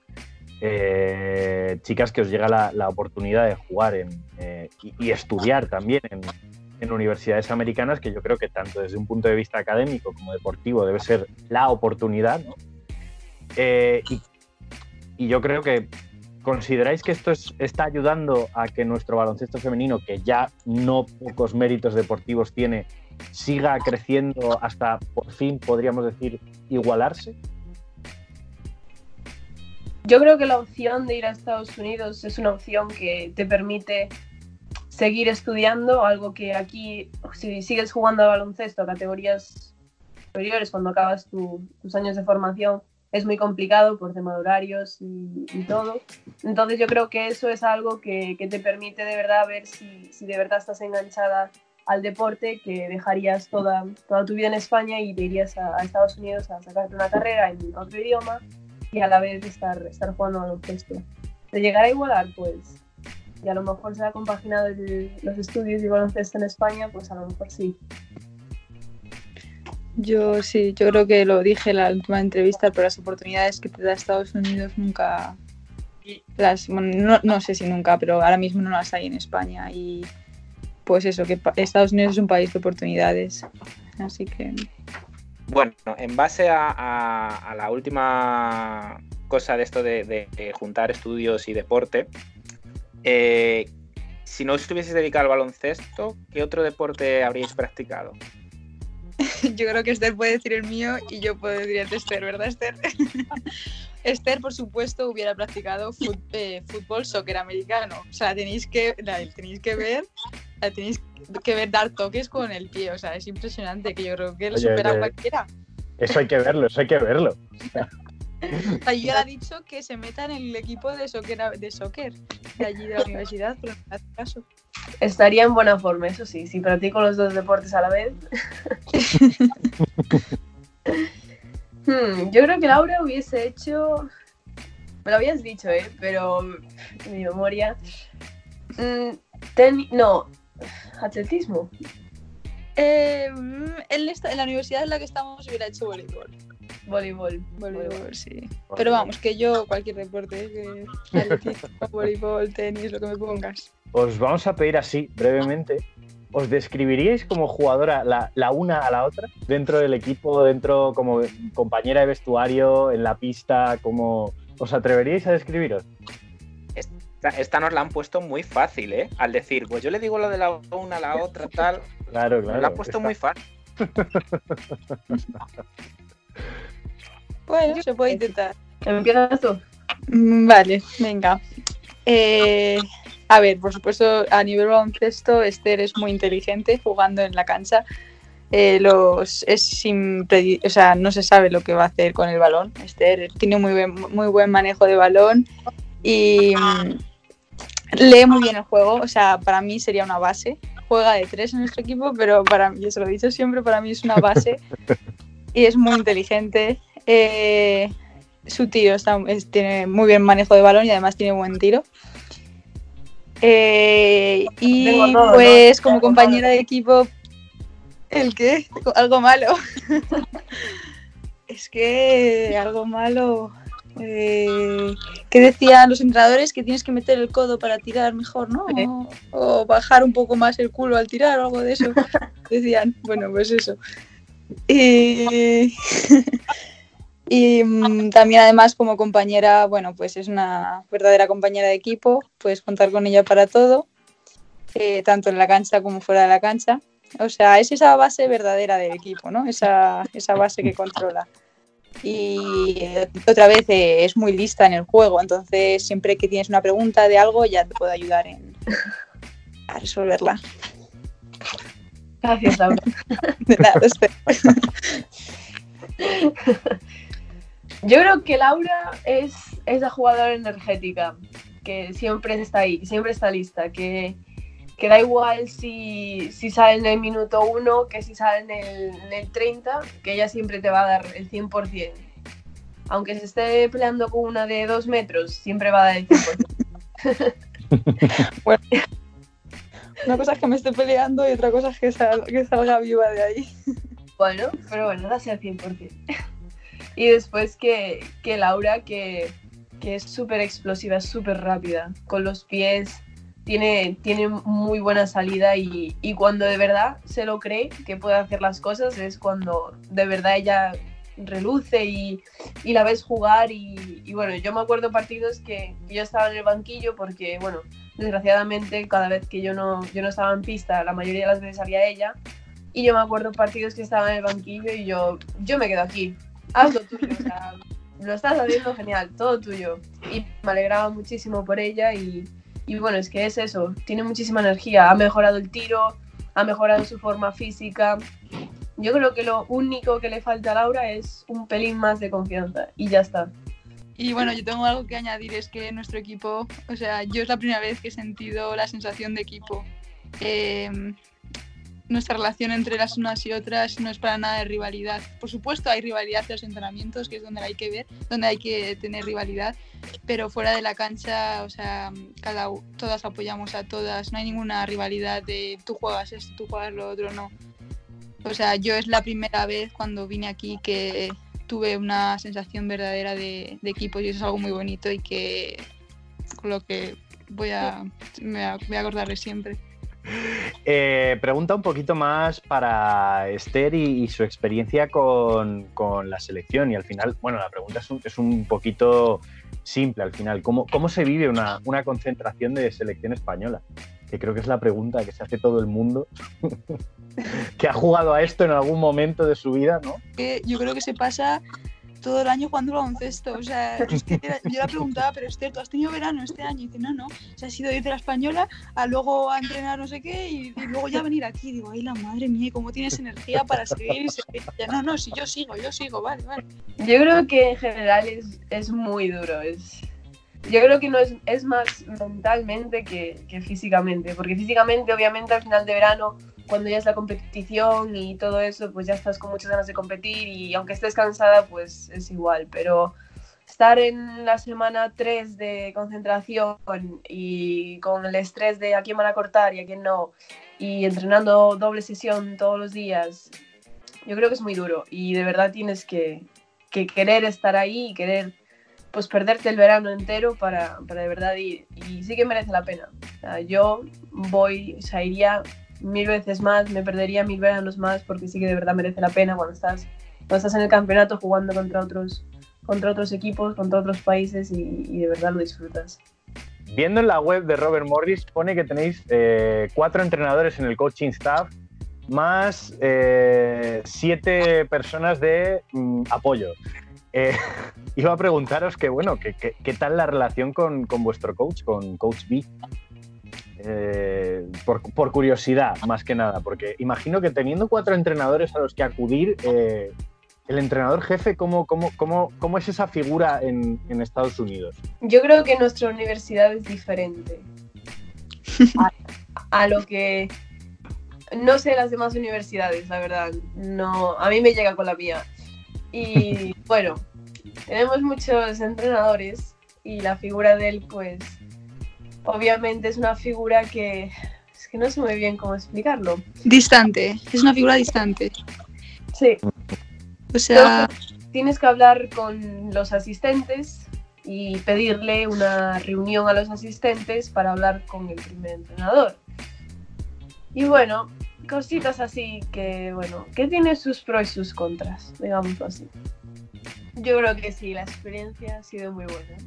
Eh, chicas que os llega la, la oportunidad de jugar eh, y, estudiar también en, universidades americanas, que yo creo que tanto desde un punto de vista académico como deportivo debe ser la oportunidad, ¿no? Eh, y, yo creo que ¿Consideráis que esto es, está ayudando a que nuestro baloncesto femenino, que ya no pocos méritos deportivos tiene, siga creciendo hasta por fin, podríamos decir, igualarse? Yo creo que la opción de ir a Estados Unidos es una opción que te permite seguir estudiando, algo que aquí, si sigues jugando a baloncesto a categorías superiores cuando acabas tu, tus años de formación, es muy complicado por tema de horarios y, todo. Entonces yo creo que eso es algo que, que te permite de verdad ver si, si, de verdad estás enganchada al deporte, que dejarías toda, toda tu vida en España y te irías a, Estados Unidos a sacarte una carrera en otro idioma y a la vez estar, estar jugando baloncesto. De llegar a igualar, pues, y a lo mejor se ha compaginado el, los estudios y baloncesto en España, pues a lo mejor sí. Yo sí, yo creo que lo dije en la última entrevista, pero las oportunidades que te da Estados Unidos nunca las bueno, no, no, sé si nunca, pero ahora mismo no las hay en España y pues eso, que Estados Unidos es un país de oportunidades. Así que bueno, en base a, a, a la última cosa de esto de, de, de juntar estudios y deporte, eh, si no os estuvieseis dedicado al baloncesto, ¿qué otro deporte habríais practicado? yo creo que Esther puede decir el mío y yo puedo decir el de Esther, ¿verdad, Esther? Esther, por supuesto, hubiera practicado fut, eh, fútbol, soccer americano. O sea, tenéis que, la, tenéis que ver, la tenéis que ver dar toques con el pie. O sea, es impresionante que yo creo que lo supera cualquiera. Eso hay que verlo, eso hay que verlo. Le he dicho que se meta en el equipo de soccer, de soccer de allí de la universidad, pero no hace caso. Estaría en buena forma, eso sí, si practico los dos deportes a la vez. Hmm, yo creo que Laura hubiese hecho. Me lo habías dicho, ¿eh? Pero. Mi memoria. Mm, teni- No. Atletismo. Eh, mm, en, esta- en la universidad en la que estamos hubiera hecho voleibol. Voleibol. Voleibol, sí. Pero vamos, que yo cualquier deporte, ¿eh? que atletismo, voleibol, tenis, lo que me pongas. Os vamos a pedir así, brevemente. ¿Os describiríais como jugadora la, la una a la otra? Dentro del equipo, dentro como compañera de vestuario, en la pista, como... ¿Os atreveríais a describiros? Esta, esta nos la han puesto muy fácil, ¿eh? Al decir, pues yo le digo lo de la una a la otra, tal. Claro, Nos claro. la han puesto muy fácil. Bueno, se puede intentar. Empiezas tú. Mm, Vale, venga. Eh, a ver, por supuesto, a nivel baloncesto, Esther es muy inteligente jugando en la cancha. Eh, los, es impre- o sea, no se sabe lo que va a hacer con el balón. Esther tiene muy buen, muy buen manejo de balón y mm, lee muy bien el juego. O sea, para mí sería una base. Juega de tres en nuestro equipo, pero para mí, yo se lo he dicho siempre, para mí es una base y es muy inteligente. Eh, su tiro está, es- tiene muy bien manejo de balón y además tiene buen tiro. Eh, y pues como Tengo compañera de equipo, ¿el qué? Algo malo. es que algo malo. eh, ¿Qué decían los entrenadores? Que tienes que meter el codo para tirar mejor, ¿no? O, o bajar un poco más el culo al tirar o algo de eso. Decían, bueno, pues eso. Y, y mm, también además como compañera, bueno, pues es una verdadera compañera de equipo, puedes contar con ella para todo, eh, tanto en la cancha como fuera de la cancha. O sea, es esa base verdadera del equipo, ¿no? Esa, esa base que controla. Y eh, otra vez eh, es muy lista en el juego, entonces siempre que tienes una pregunta de algo ya te puedo ayudar en, a resolverla. Gracias, Laura. De nada. Yo creo que Laura es esa jugadora energética que siempre está ahí, siempre está lista, que, que da igual si, si sale en el minuto 1 que si sale en el, en el 30, que ella siempre te va a dar el 100%. Aunque se esté peleando con una de 2 metros, siempre va a dar el 100%. Bueno, una cosa es que me esté peleando y otra cosa es que, sal- que salga viva de ahí. Bueno, pero bueno, das el 100%. Y después que, que Laura, que, que es súper explosiva, súper rápida, con los pies, tiene, tiene muy buena salida y, y cuando de verdad se lo cree que puede hacer las cosas es cuando de verdad ella reluce y, y la ves jugar y, y bueno, yo me acuerdo partidos que yo estaba en el banquillo porque bueno, desgraciadamente cada vez que yo no, yo no estaba en pista, la mayoría de las veces salía ella. Y yo me acuerdo partidos que estaba en el banquillo y yo, yo me quedo aquí, haz lo tuyo, o sea, lo estás haciendo genial, todo tuyo. Y me alegraba muchísimo por ella y, y bueno, es que es eso, tiene muchísima energía, ha mejorado el tiro, ha mejorado su forma física. Yo creo que lo único que le falta a Laura es un pelín más de confianza y ya está. Y bueno, yo tengo algo que añadir, es que nuestro equipo, o sea, yo es la primera vez que he sentido la sensación de equipo. Eh, nuestra relación entre las unas y otras no es para nada de rivalidad. Por supuesto, hay rivalidad en los entrenamientos, que es donde hay que ver, donde hay que tener rivalidad, pero fuera de la cancha, o sea, cada, todas apoyamos a todas, no hay ninguna rivalidad de tú juegas esto, tú juegas lo otro, no. O sea, yo es la primera vez cuando vine aquí que tuve una sensación verdadera de, de equipo y eso es algo muy bonito y que con lo que voy a, me voy a, voy a acordar de siempre. Eh, pregunta un poquito más para Esther y, su experiencia con, con la selección. Y al final, bueno, la pregunta es un, es un poquito simple al final. ¿Cómo, cómo se vive una, una concentración de selección española? Que creo que es la pregunta que se hace todo el mundo que ha jugado a esto en algún momento de su vida, ¿no? que yo creo que se pasa todo el año jugando baloncesto. O sea, es que era- yo la preguntaba, pero Esther, ¿tú has tenido verano este año? Y dice, no, no. O sea, has ido desde la española a luego a entrenar no sé qué y, y luego ya venir aquí. Digo, ay, la madre mía, ¿cómo tienes energía para seguir y seguir? Y ella, no, no, si yo sigo, yo sigo, vale, vale. Yo creo que en general es, es muy duro. Es, yo creo que no es, es más mentalmente que, que físicamente, porque físicamente obviamente al final de verano cuando ya es la competición y todo eso, pues ya estás con muchas ganas de competir y aunque estés cansada, pues es igual. Pero estar en la semana 3 de concentración y con el estrés de a quién van a cortar y a quién no, y entrenando doble sesión todos los días, yo creo que es muy duro y de verdad tienes que, que querer estar ahí y querer pues perderte el verano entero para, para de verdad ir. Y sí que merece la pena. O sea, yo voy, o sea, iría mil veces más, me perdería mil veranos más porque sí que de verdad merece la pena cuando estás, cuando estás en el campeonato jugando contra otros, contra otros equipos, contra otros países y, y de verdad lo disfrutas. Viendo en la web de Robert Morris pone que tenéis eh, cuatro entrenadores en el coaching staff más eh, siete personas de mm, apoyo. Eh, iba a preguntaros que, bueno, que, que- qué tal la relación con, con vuestro coach, con Coach B. Eh, por, por curiosidad, más que nada, porque imagino que teniendo cuatro entrenadores a los que acudir, eh, el entrenador jefe, ¿cómo, cómo, cómo, cómo es esa figura en, en Estados Unidos? Yo creo que nuestra universidad es diferente a, a lo que no sé las demás universidades, la verdad. No, a mí me llega con la mía. Y bueno, tenemos muchos entrenadores y la figura de él, pues, obviamente es una figura que es que no sé muy bien cómo explicarlo. Distante, es una figura distante. Sí. O sea, Tienes que hablar con los asistentes y pedirle una reunión a los asistentes para hablar con el primer entrenador. Y bueno, cositas así que, bueno, que tiene sus pros y sus contras, digámoslo así. Yo creo que sí, la experiencia ha sido muy buena.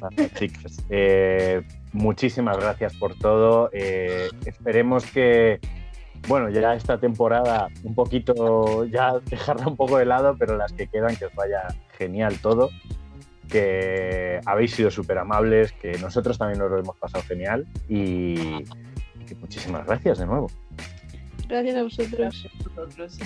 Vale, chicos, eh, muchísimas gracias por todo. Eh, esperemos que, bueno, ya esta temporada un poquito, ya dejarla un poco de lado, pero las que quedan, que os vaya genial todo. Que habéis sido súper amables, que nosotros también nos lo hemos pasado genial y, que muchísimas gracias de nuevo. gracias a vosotros. Nosotros.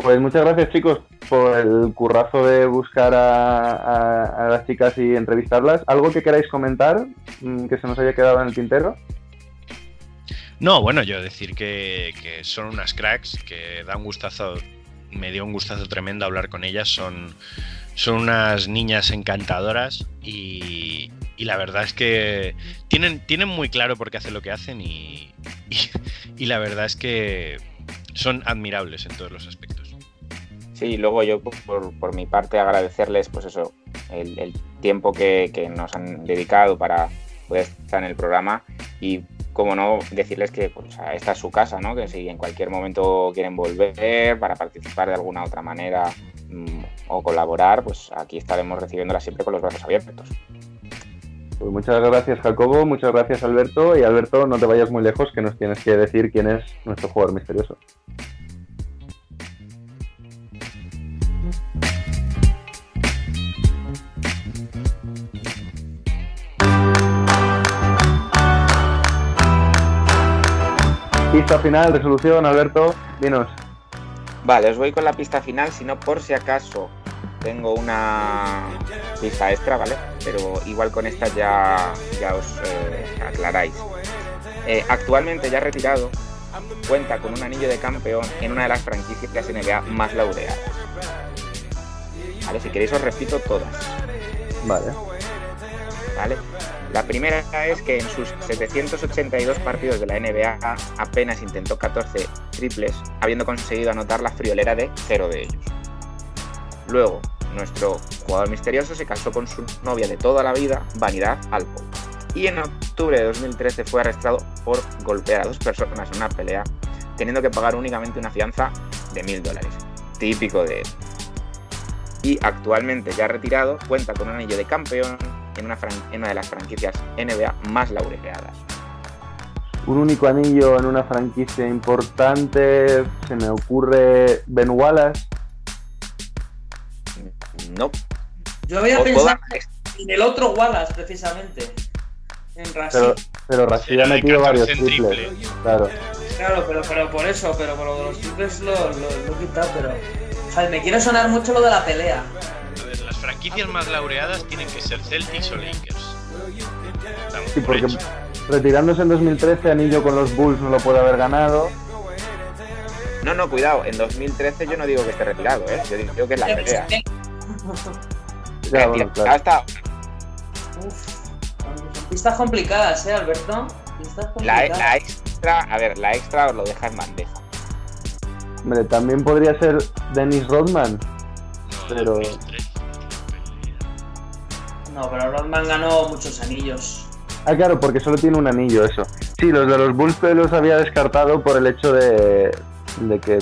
Pues muchas gracias chicos por el currazo de buscar a, las chicas y entrevistarlas. ¿Algo que queráis comentar mm, que se nos haya quedado en el tintero? No, bueno, yo decir que, que son unas cracks, que da un gustazo, me dio un gustazo tremendo hablar con ellas, son, son unas niñas encantadoras y, y la verdad es que tienen, tienen muy claro por qué hacen lo que hacen y, y la verdad es que son admirables en todos los aspectos. Sí, luego yo por, por- por mi parte agradecerles pues eso, el, tiempo que, nos han dedicado para poder estar en el programa y como no decirles que pues, esta es su casa, ¿no? Que si en cualquier momento quieren volver para participar de alguna otra manera mm, o colaborar, pues aquí estaremos recibiéndolas siempre con los brazos abiertos. Pues muchas gracias Jacobo, muchas gracias Alberto y Alberto no te vayas muy lejos que nos tienes que decir quién es nuestro jugador misterioso. Pista final, resolución, Alberto, dinos. Vale, os voy con la pista final, si no por si acaso tengo una pista extra, ¿vale? Pero igual con esta ya, ya os eh, aclaráis. Eh, actualmente ya retirado, cuenta con un anillo de campeón en una de las franquicias NBA más laureadas. Vale, si queréis os repito todas. Vale. ¿vale? La primera es que en sus 782 partidos de la NBA apenas intentó 14 triples, habiendo conseguido anotar la friolera de cero de ellos. Luego, nuestro jugador misterioso se casó con su novia de toda la vida, Vanidad Alpo, y en octubre de 2013 fue arrestado por golpear a dos personas en una pelea, teniendo que pagar únicamente una fianza de mil dólares, típico de él. Y actualmente ya retirado, cuenta con un anillo de campeón en una, fran- en una de las franquicias NBA más laureadas. Un único anillo en una franquicia importante, se me ocurre Ben Wallace. No. Yo había O pensado en el otro Wallace, precisamente. En Rashid. Pero, pero Rashid ha metido varios triples. Claro. Claro, pero, pero por eso, pero por lo de los triples lo, lo, lo he quitado, pero. Joder, me quiere sonar mucho lo de la pelea. Franquicias más laureadas tienen que ser Celtics o Lakers. Sí, por porque hecho. retirándose en 2013, anillo con los Bulls no lo puede haber ganado. No, no, cuidado. En 2013 yo no digo que esté retirado, ¿eh? Yo digo que es la pelea. Ya, bueno, claro. Hasta Pistas complicadas, ¿eh, Alberto? Pistas la, complicadas. la extra, a ver, la extra os lo deja en bandeja. Hombre, también podría ser Dennis Rodman. Pero No, pero Rodman ganó muchos anillos. Ah, claro, porque solo tiene un anillo, eso. Sí, los de los Bulls los había descartado por el hecho de, de que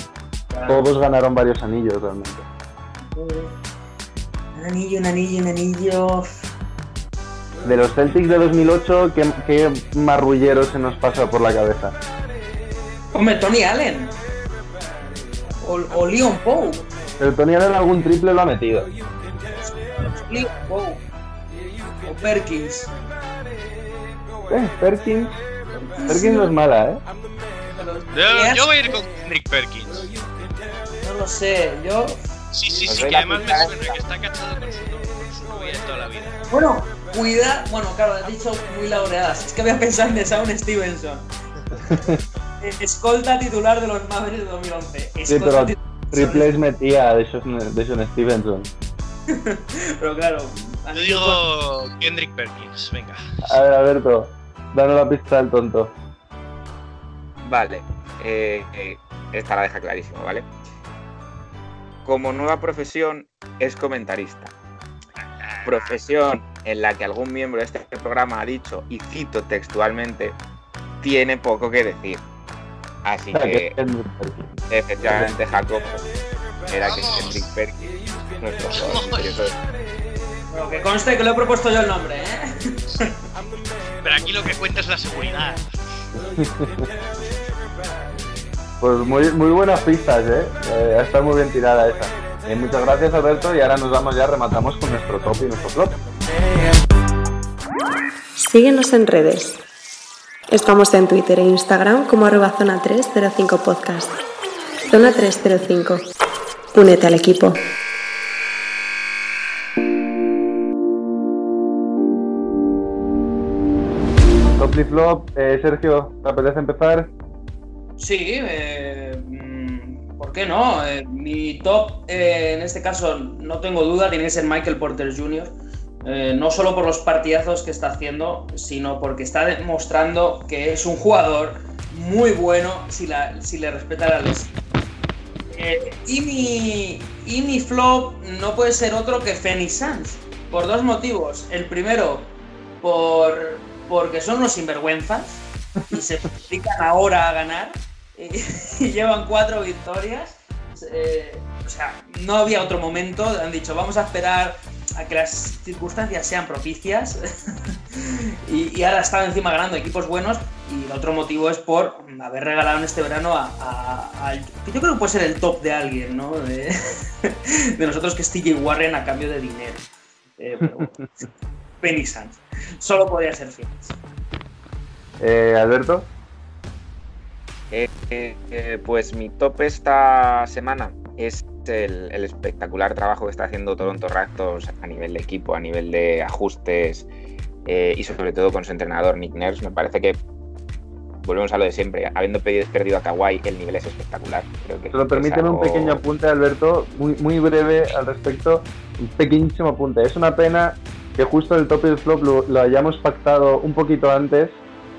todos ganaron varios anillos realmente. Un anillo, un anillo, un anillo. De los Celtics de 2008, ¿qué, qué marrullero se nos pasa por la cabeza? Hombre, Tony Allen. O, o Leon Poe. Pero Tony Allen algún triple lo ha metido. Leon Poe. O Perkins. Eh, Perkins. Perkins no es mala, ¿eh? Yo, yo voy a ir con Nick Perkins. No lo sé, yo. Sí, sí, sí, que además me suena que está casado con su, no- con su novia de toda la vida. Bueno, cuida. Bueno, claro, has dicho muy laureadas. Es que voy a pensar en Sound Stevenson. Escolta titular de los Mavericks de 2011. Sí, Escolta pero titular- triples metía de Sean Stevenson. Pero claro. Yo digo Kendrick Perkins, venga. A ver, Alberto, danos la pista del tonto. Vale, eh, eh, esta la deja clarísimo, ¿vale? Como nueva profesión es comentarista. Profesión en la que algún miembro de este programa ha dicho, y cito textualmente, tiene poco que decir. Así que, efectivamente, Jacob era que Kendrick Perkins, nuestro jugador Pero que conste que lo he propuesto yo el nombre, ¿eh? Pero aquí lo que cuenta es la seguridad. Pues muy, muy buenas pistas, ¿eh? eh está muy bien tirada esa. Eh, muchas gracias, Alberto, y ahora nos vamos ya, rematamos con nuestro top y nuestro flop. Síguenos en redes. Estamos en Twitter e Instagram como arroba zona 305 podcast. Zona 305. Únete al equipo. Y flop, eh, Sergio, ¿te apetece empezar? Sí, eh, mm, ¿por qué no? Eh, mi top, en este caso, no tengo duda, tiene que ser Michael Porter Jr. No solo por los partidazos que está haciendo, sino porque está demostrando que es un jugador muy bueno si, la- si le respeta la. Eh, y, mi, y mi flop no puede ser otro que Phoenix Suns, por dos motivos. El primero, por, porque son unos sinvergüenzas y se dedican ahora a ganar y, llevan cuatro victorias. Eh, o sea, no había otro momento. Han dicho, vamos a esperar a que las circunstancias sean propicias. y, y ahora están encima ganando equipos buenos. Y el otro motivo es por haber regalado en este verano a, yo creo que puede ser el top de alguien, ¿no? De, nosotros, que es TJ Warren a cambio de dinero. Eh, Suns. Solo podría ser Phoenix. Eh, Alberto. Eh, eh, eh, pues mi top esta semana es el, el espectacular trabajo que está haciendo Toronto Raptors a nivel de equipo, a nivel de ajustes eh, y sobre todo con su entrenador Nick Nurse. Me parece que volvemos a lo de siempre. Habiendo pedido- perdido a Kawhi, el nivel es espectacular. Creo que Solo es permíteme un pequeño apunte, Alberto, muy, muy breve al respecto. Un pequeñísimo apunte. Es una pena que justo el top y el flop lo, lo hayamos pactado un poquito antes,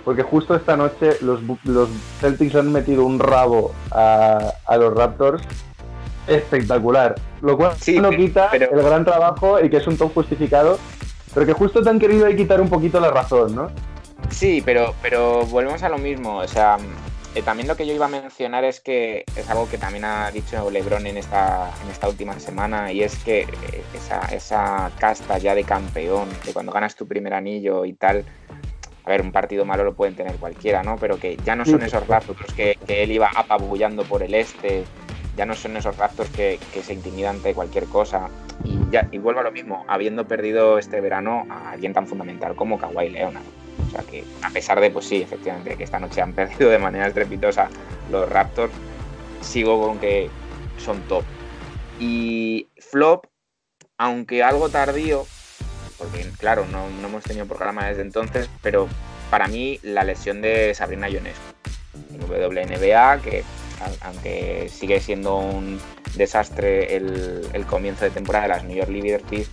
porque justo esta noche los, los Celtics han metido un rabo a, a los Raptors espectacular. Lo cual Sí, no quita pero- el gran trabajo y que es un top justificado, pero que justo te han querido ahí quitar un poquito la razón, ¿no? Sí, pero, pero volvemos a lo mismo. O sea, eh, también lo que yo iba a mencionar es que es algo que también ha dicho Lebron en esta, en esta última semana y es que eh, esa, esa casta ya de campeón, de cuando ganas tu primer anillo y tal, a ver, un partido malo lo pueden tener cualquiera, ¿no? Pero que ya no son esos Raptors que, que él iba apabullando por el este, ya no son esos Raptors que, que se intimidan ante cualquier cosa. Y, ya, vuelvo a lo mismo, habiendo perdido este verano a alguien tan fundamental como Kawhi Leonard. Que, a pesar de, pues sí, efectivamente, que esta noche han perdido de manera estrepitosa los Raptors, sigo con que son top. Y flop, aunque algo tardío, porque claro, no, no hemos tenido programa desde entonces, pero para mí la lesión de Sabrina Ionescu en WNBA, que aunque sigue siendo un desastre el, comienzo de temporada de las New York Liberties,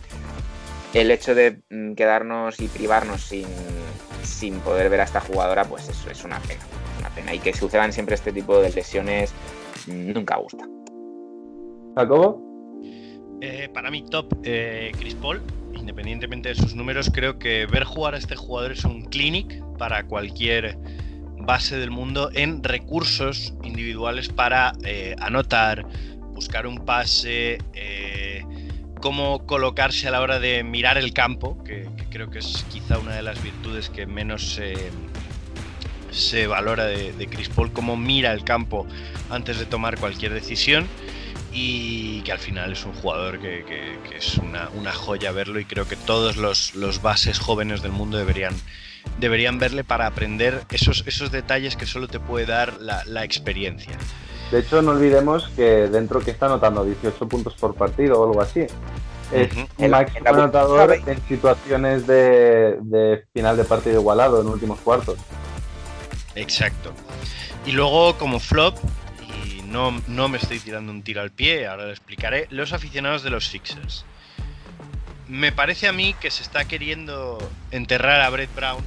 el hecho de mm, quedarnos y privarnos sin, sin poder ver a esta jugadora, pues eso es una pena, una pena. Y que sucedan siempre este tipo de lesiones mm, nunca gusta. ¿Jacobo? Eh, para mí top eh, Chris Paul, independientemente de sus números, creo que ver jugar a este jugador es un clinic para cualquier base del mundo en recursos individuales para eh, anotar, buscar un pase, cómo colocarse a la hora de mirar el campo, que, creo que es quizá una de las virtudes que menos se valora de, de Chris Paul, cómo mira el campo antes de tomar cualquier decisión y que al final es un jugador que, es una, joya verlo y creo que todos los, bases jóvenes del mundo deberían, deberían verle para aprender esos, esos detalles que solo te puede dar la, experiencia. De hecho, no olvidemos que dentro que está anotando 18 puntos por partido o algo así. Es el máximo anotador en situaciones de, de final de partido igualado en últimos cuartos. Exacto. Y luego, como flop, no, me estoy tirando un tiro al pie, ahora lo explicaré, los aficionados de los Sixers. Me parece a mí que se está queriendo enterrar a Brett Brown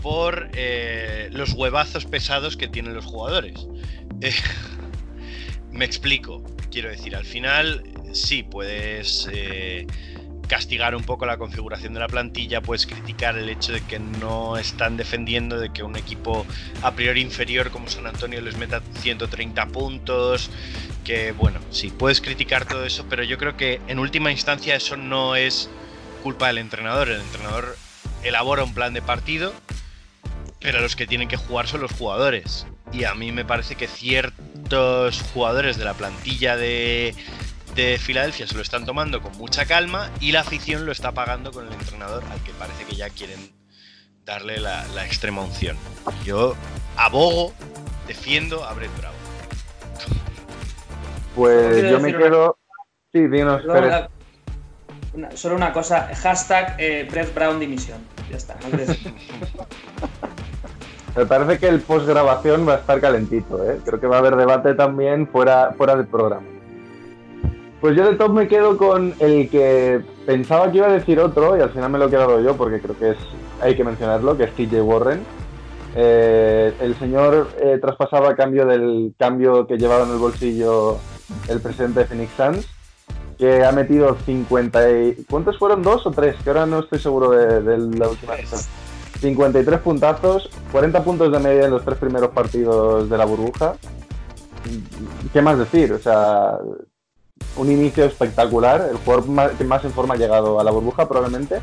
por eh, los huevazos pesados que tienen los jugadores. Eh, me explico, quiero decir, al final sí puedes eh, castigar un poco la configuración de la plantilla, puedes criticar el hecho de que no están defendiendo de que un equipo a priori inferior como San Antonio les meta 130 puntos, que bueno, sí, puedes criticar todo eso, pero yo creo que en última instancia eso no es culpa del entrenador, el entrenador elabora un plan de partido, pero los que tienen que jugar son los jugadores. Y a mí me parece que ciertos jugadores de la plantilla de, de Filadelfia se lo están tomando con mucha calma y la afición lo está pagando con el entrenador al que parece que ya quieren darle la, extrema unción. Yo abogo, defiendo a Brett Brown. Pues yo me quedo... Sí, dinos, Solo una cosa, hashtag eh, Brett Brown dimisión. Ya está. Me parece que el post grabación va a estar calentito, ¿eh? Creo que va a haber debate también fuera, fuera del programa. Pues yo de top me quedo con el que pensaba que iba a decir otro y al final me lo he quedado yo porque creo que es hay que mencionarlo, que es TJ Warren. Eh, el señor eh, traspasaba a cambio del cambio que llevaba en el bolsillo el presidente de Phoenix Suns, que ha metido 50 y... ¿Cuántos fueron? ¿Dos o tres? Que ahora no estoy seguro de, de la última 53 puntazos, 40 puntos de media en los tres primeros partidos de la burbuja. ¿Qué más decir? O sea, un inicio espectacular, el jugador que más en forma ha llegado a la burbuja probablemente.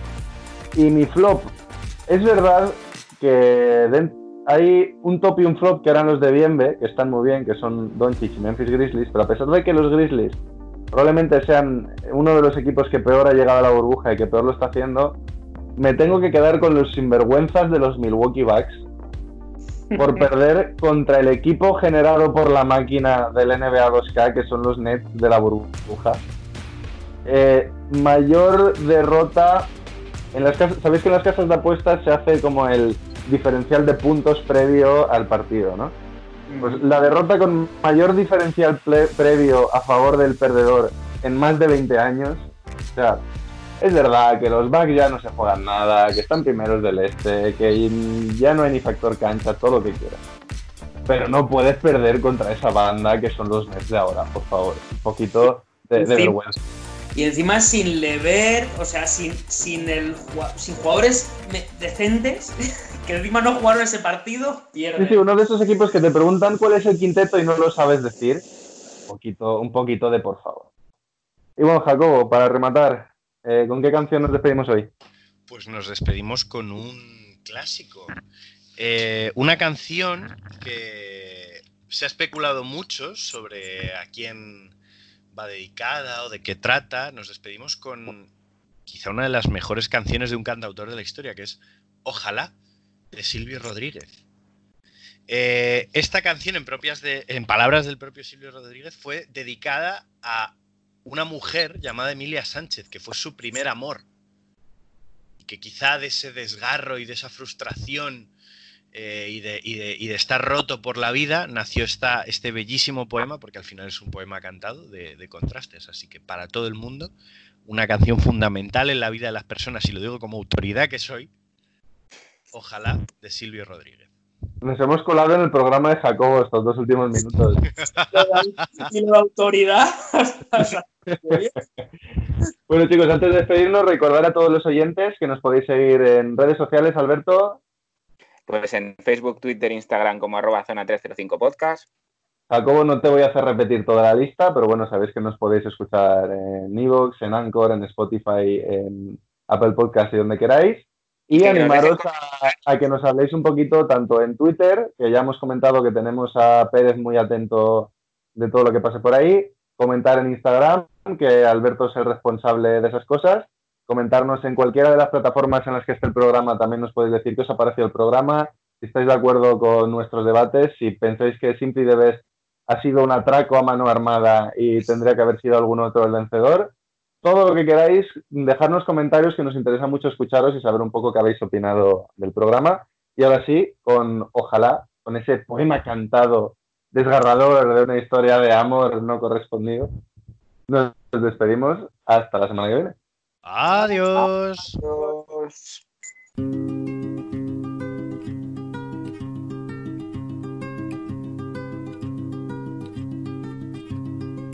Y mi flop, es verdad que hay un top y un flop que eran los de Bienve, que están muy bien, que son Doncic y Memphis Grizzlies, pero a pesar de que los Grizzlies probablemente sean uno de los equipos que peor ha llegado a la burbuja y que peor lo está haciendo, me tengo que quedar con los sinvergüenzas de los Milwaukee Bucks, por perder contra el equipo generado por la máquina del NBA 2K, que son los Nets de la burbuja. Eh, mayor derrota. En las casas, Sabéis que en las casas de apuestas se hace como el diferencial de puntos previo al partido, ¿no? Pues la derrota con mayor diferencial previo a favor del perdedor en más de 20 años. O sea, es verdad que los Bucks ya no se juegan nada, que están primeros del este, que ya no hay ni factor cancha, todo lo que quieras. Pero no puedes perder contra esa banda que son los Nets de ahora, por favor. Un poquito de, vergüenza. Y encima sin Lever, o sea, sin, sin, el, sin jugadores decentes, que encima no jugaron ese partido, pierde. Sí, sí, uno de esos equipos que te preguntan cuál es el quinteto y no lo sabes decir. Un poquito, un poquito de por favor. Y bueno, Jacobo, para rematar, eh, ¿Con qué canción nos despedimos hoy? Pues nos despedimos con un clásico. Eh, una canción que se ha especulado mucho sobre a quién va dedicada o de qué trata. Nos despedimos con quizá una de las mejores canciones de un cantautor de la historia, que es Ojalá, de Silvio Rodríguez. Eh, esta canción, en, palabras del propio Silvio Rodríguez, fue dedicada a una mujer llamada Emilia Sánchez, que fue su primer amor. que quizá de ese desgarro y de esa frustración eh, y, de, y, de, y, de, estar roto por la vida nació esta, este bellísimo poema, porque al final es un poema cantado de, de, contrastes. Así que para todo el mundo, una canción fundamental en la vida de las personas, y lo digo como autoridad que soy, ojalá, de Silvio Rodríguez. Nos hemos colado en el programa de Jacobo estos dos últimos minutos. y la autoridad. bueno, chicos, antes de despedirnos, recordar a todos los oyentes que nos podéis seguir en redes sociales, Alberto. Pues en Facebook, Twitter, Instagram como arroba zona 305 podcast. Jacobo, no te voy a hacer repetir toda la lista, pero bueno, sabéis que nos podéis escuchar en Evox, en Anchor, en Spotify, en Apple Podcast y donde queráis. Y Que animaros a, a que nos habléis un poquito tanto en Twitter, que ya hemos comentado que tenemos a Pérez muy atento de todo lo que pase por ahí, comentar en Instagram, que Alberto es el responsable de esas cosas, comentarnos en cualquiera de las plataformas en las que esté el programa, también nos podéis decir qué os ha parecido el programa, si estáis de acuerdo con nuestros debates, si pensáis que Simply the Best ha sido un atraco a mano armada y tendría que haber sido algún otro el vencedor. Todo lo que queráis, dejadnos comentarios que nos interesa mucho escucharos y saber un poco qué habéis opinado del programa. Y ahora sí, con ojalá, con ese poema cantado desgarrador de una historia de amor no correspondido, nos despedimos hasta la semana que viene. Adiós.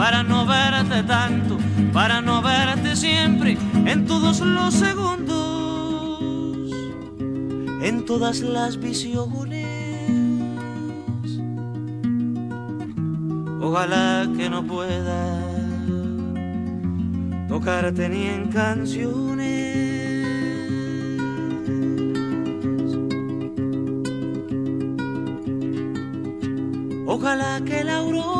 para no verte tanto para no verte siempre en todos los segundos, en todas las visiones. Ojalá que no pueda tocarte ni en canciones. Ojalá que la aurora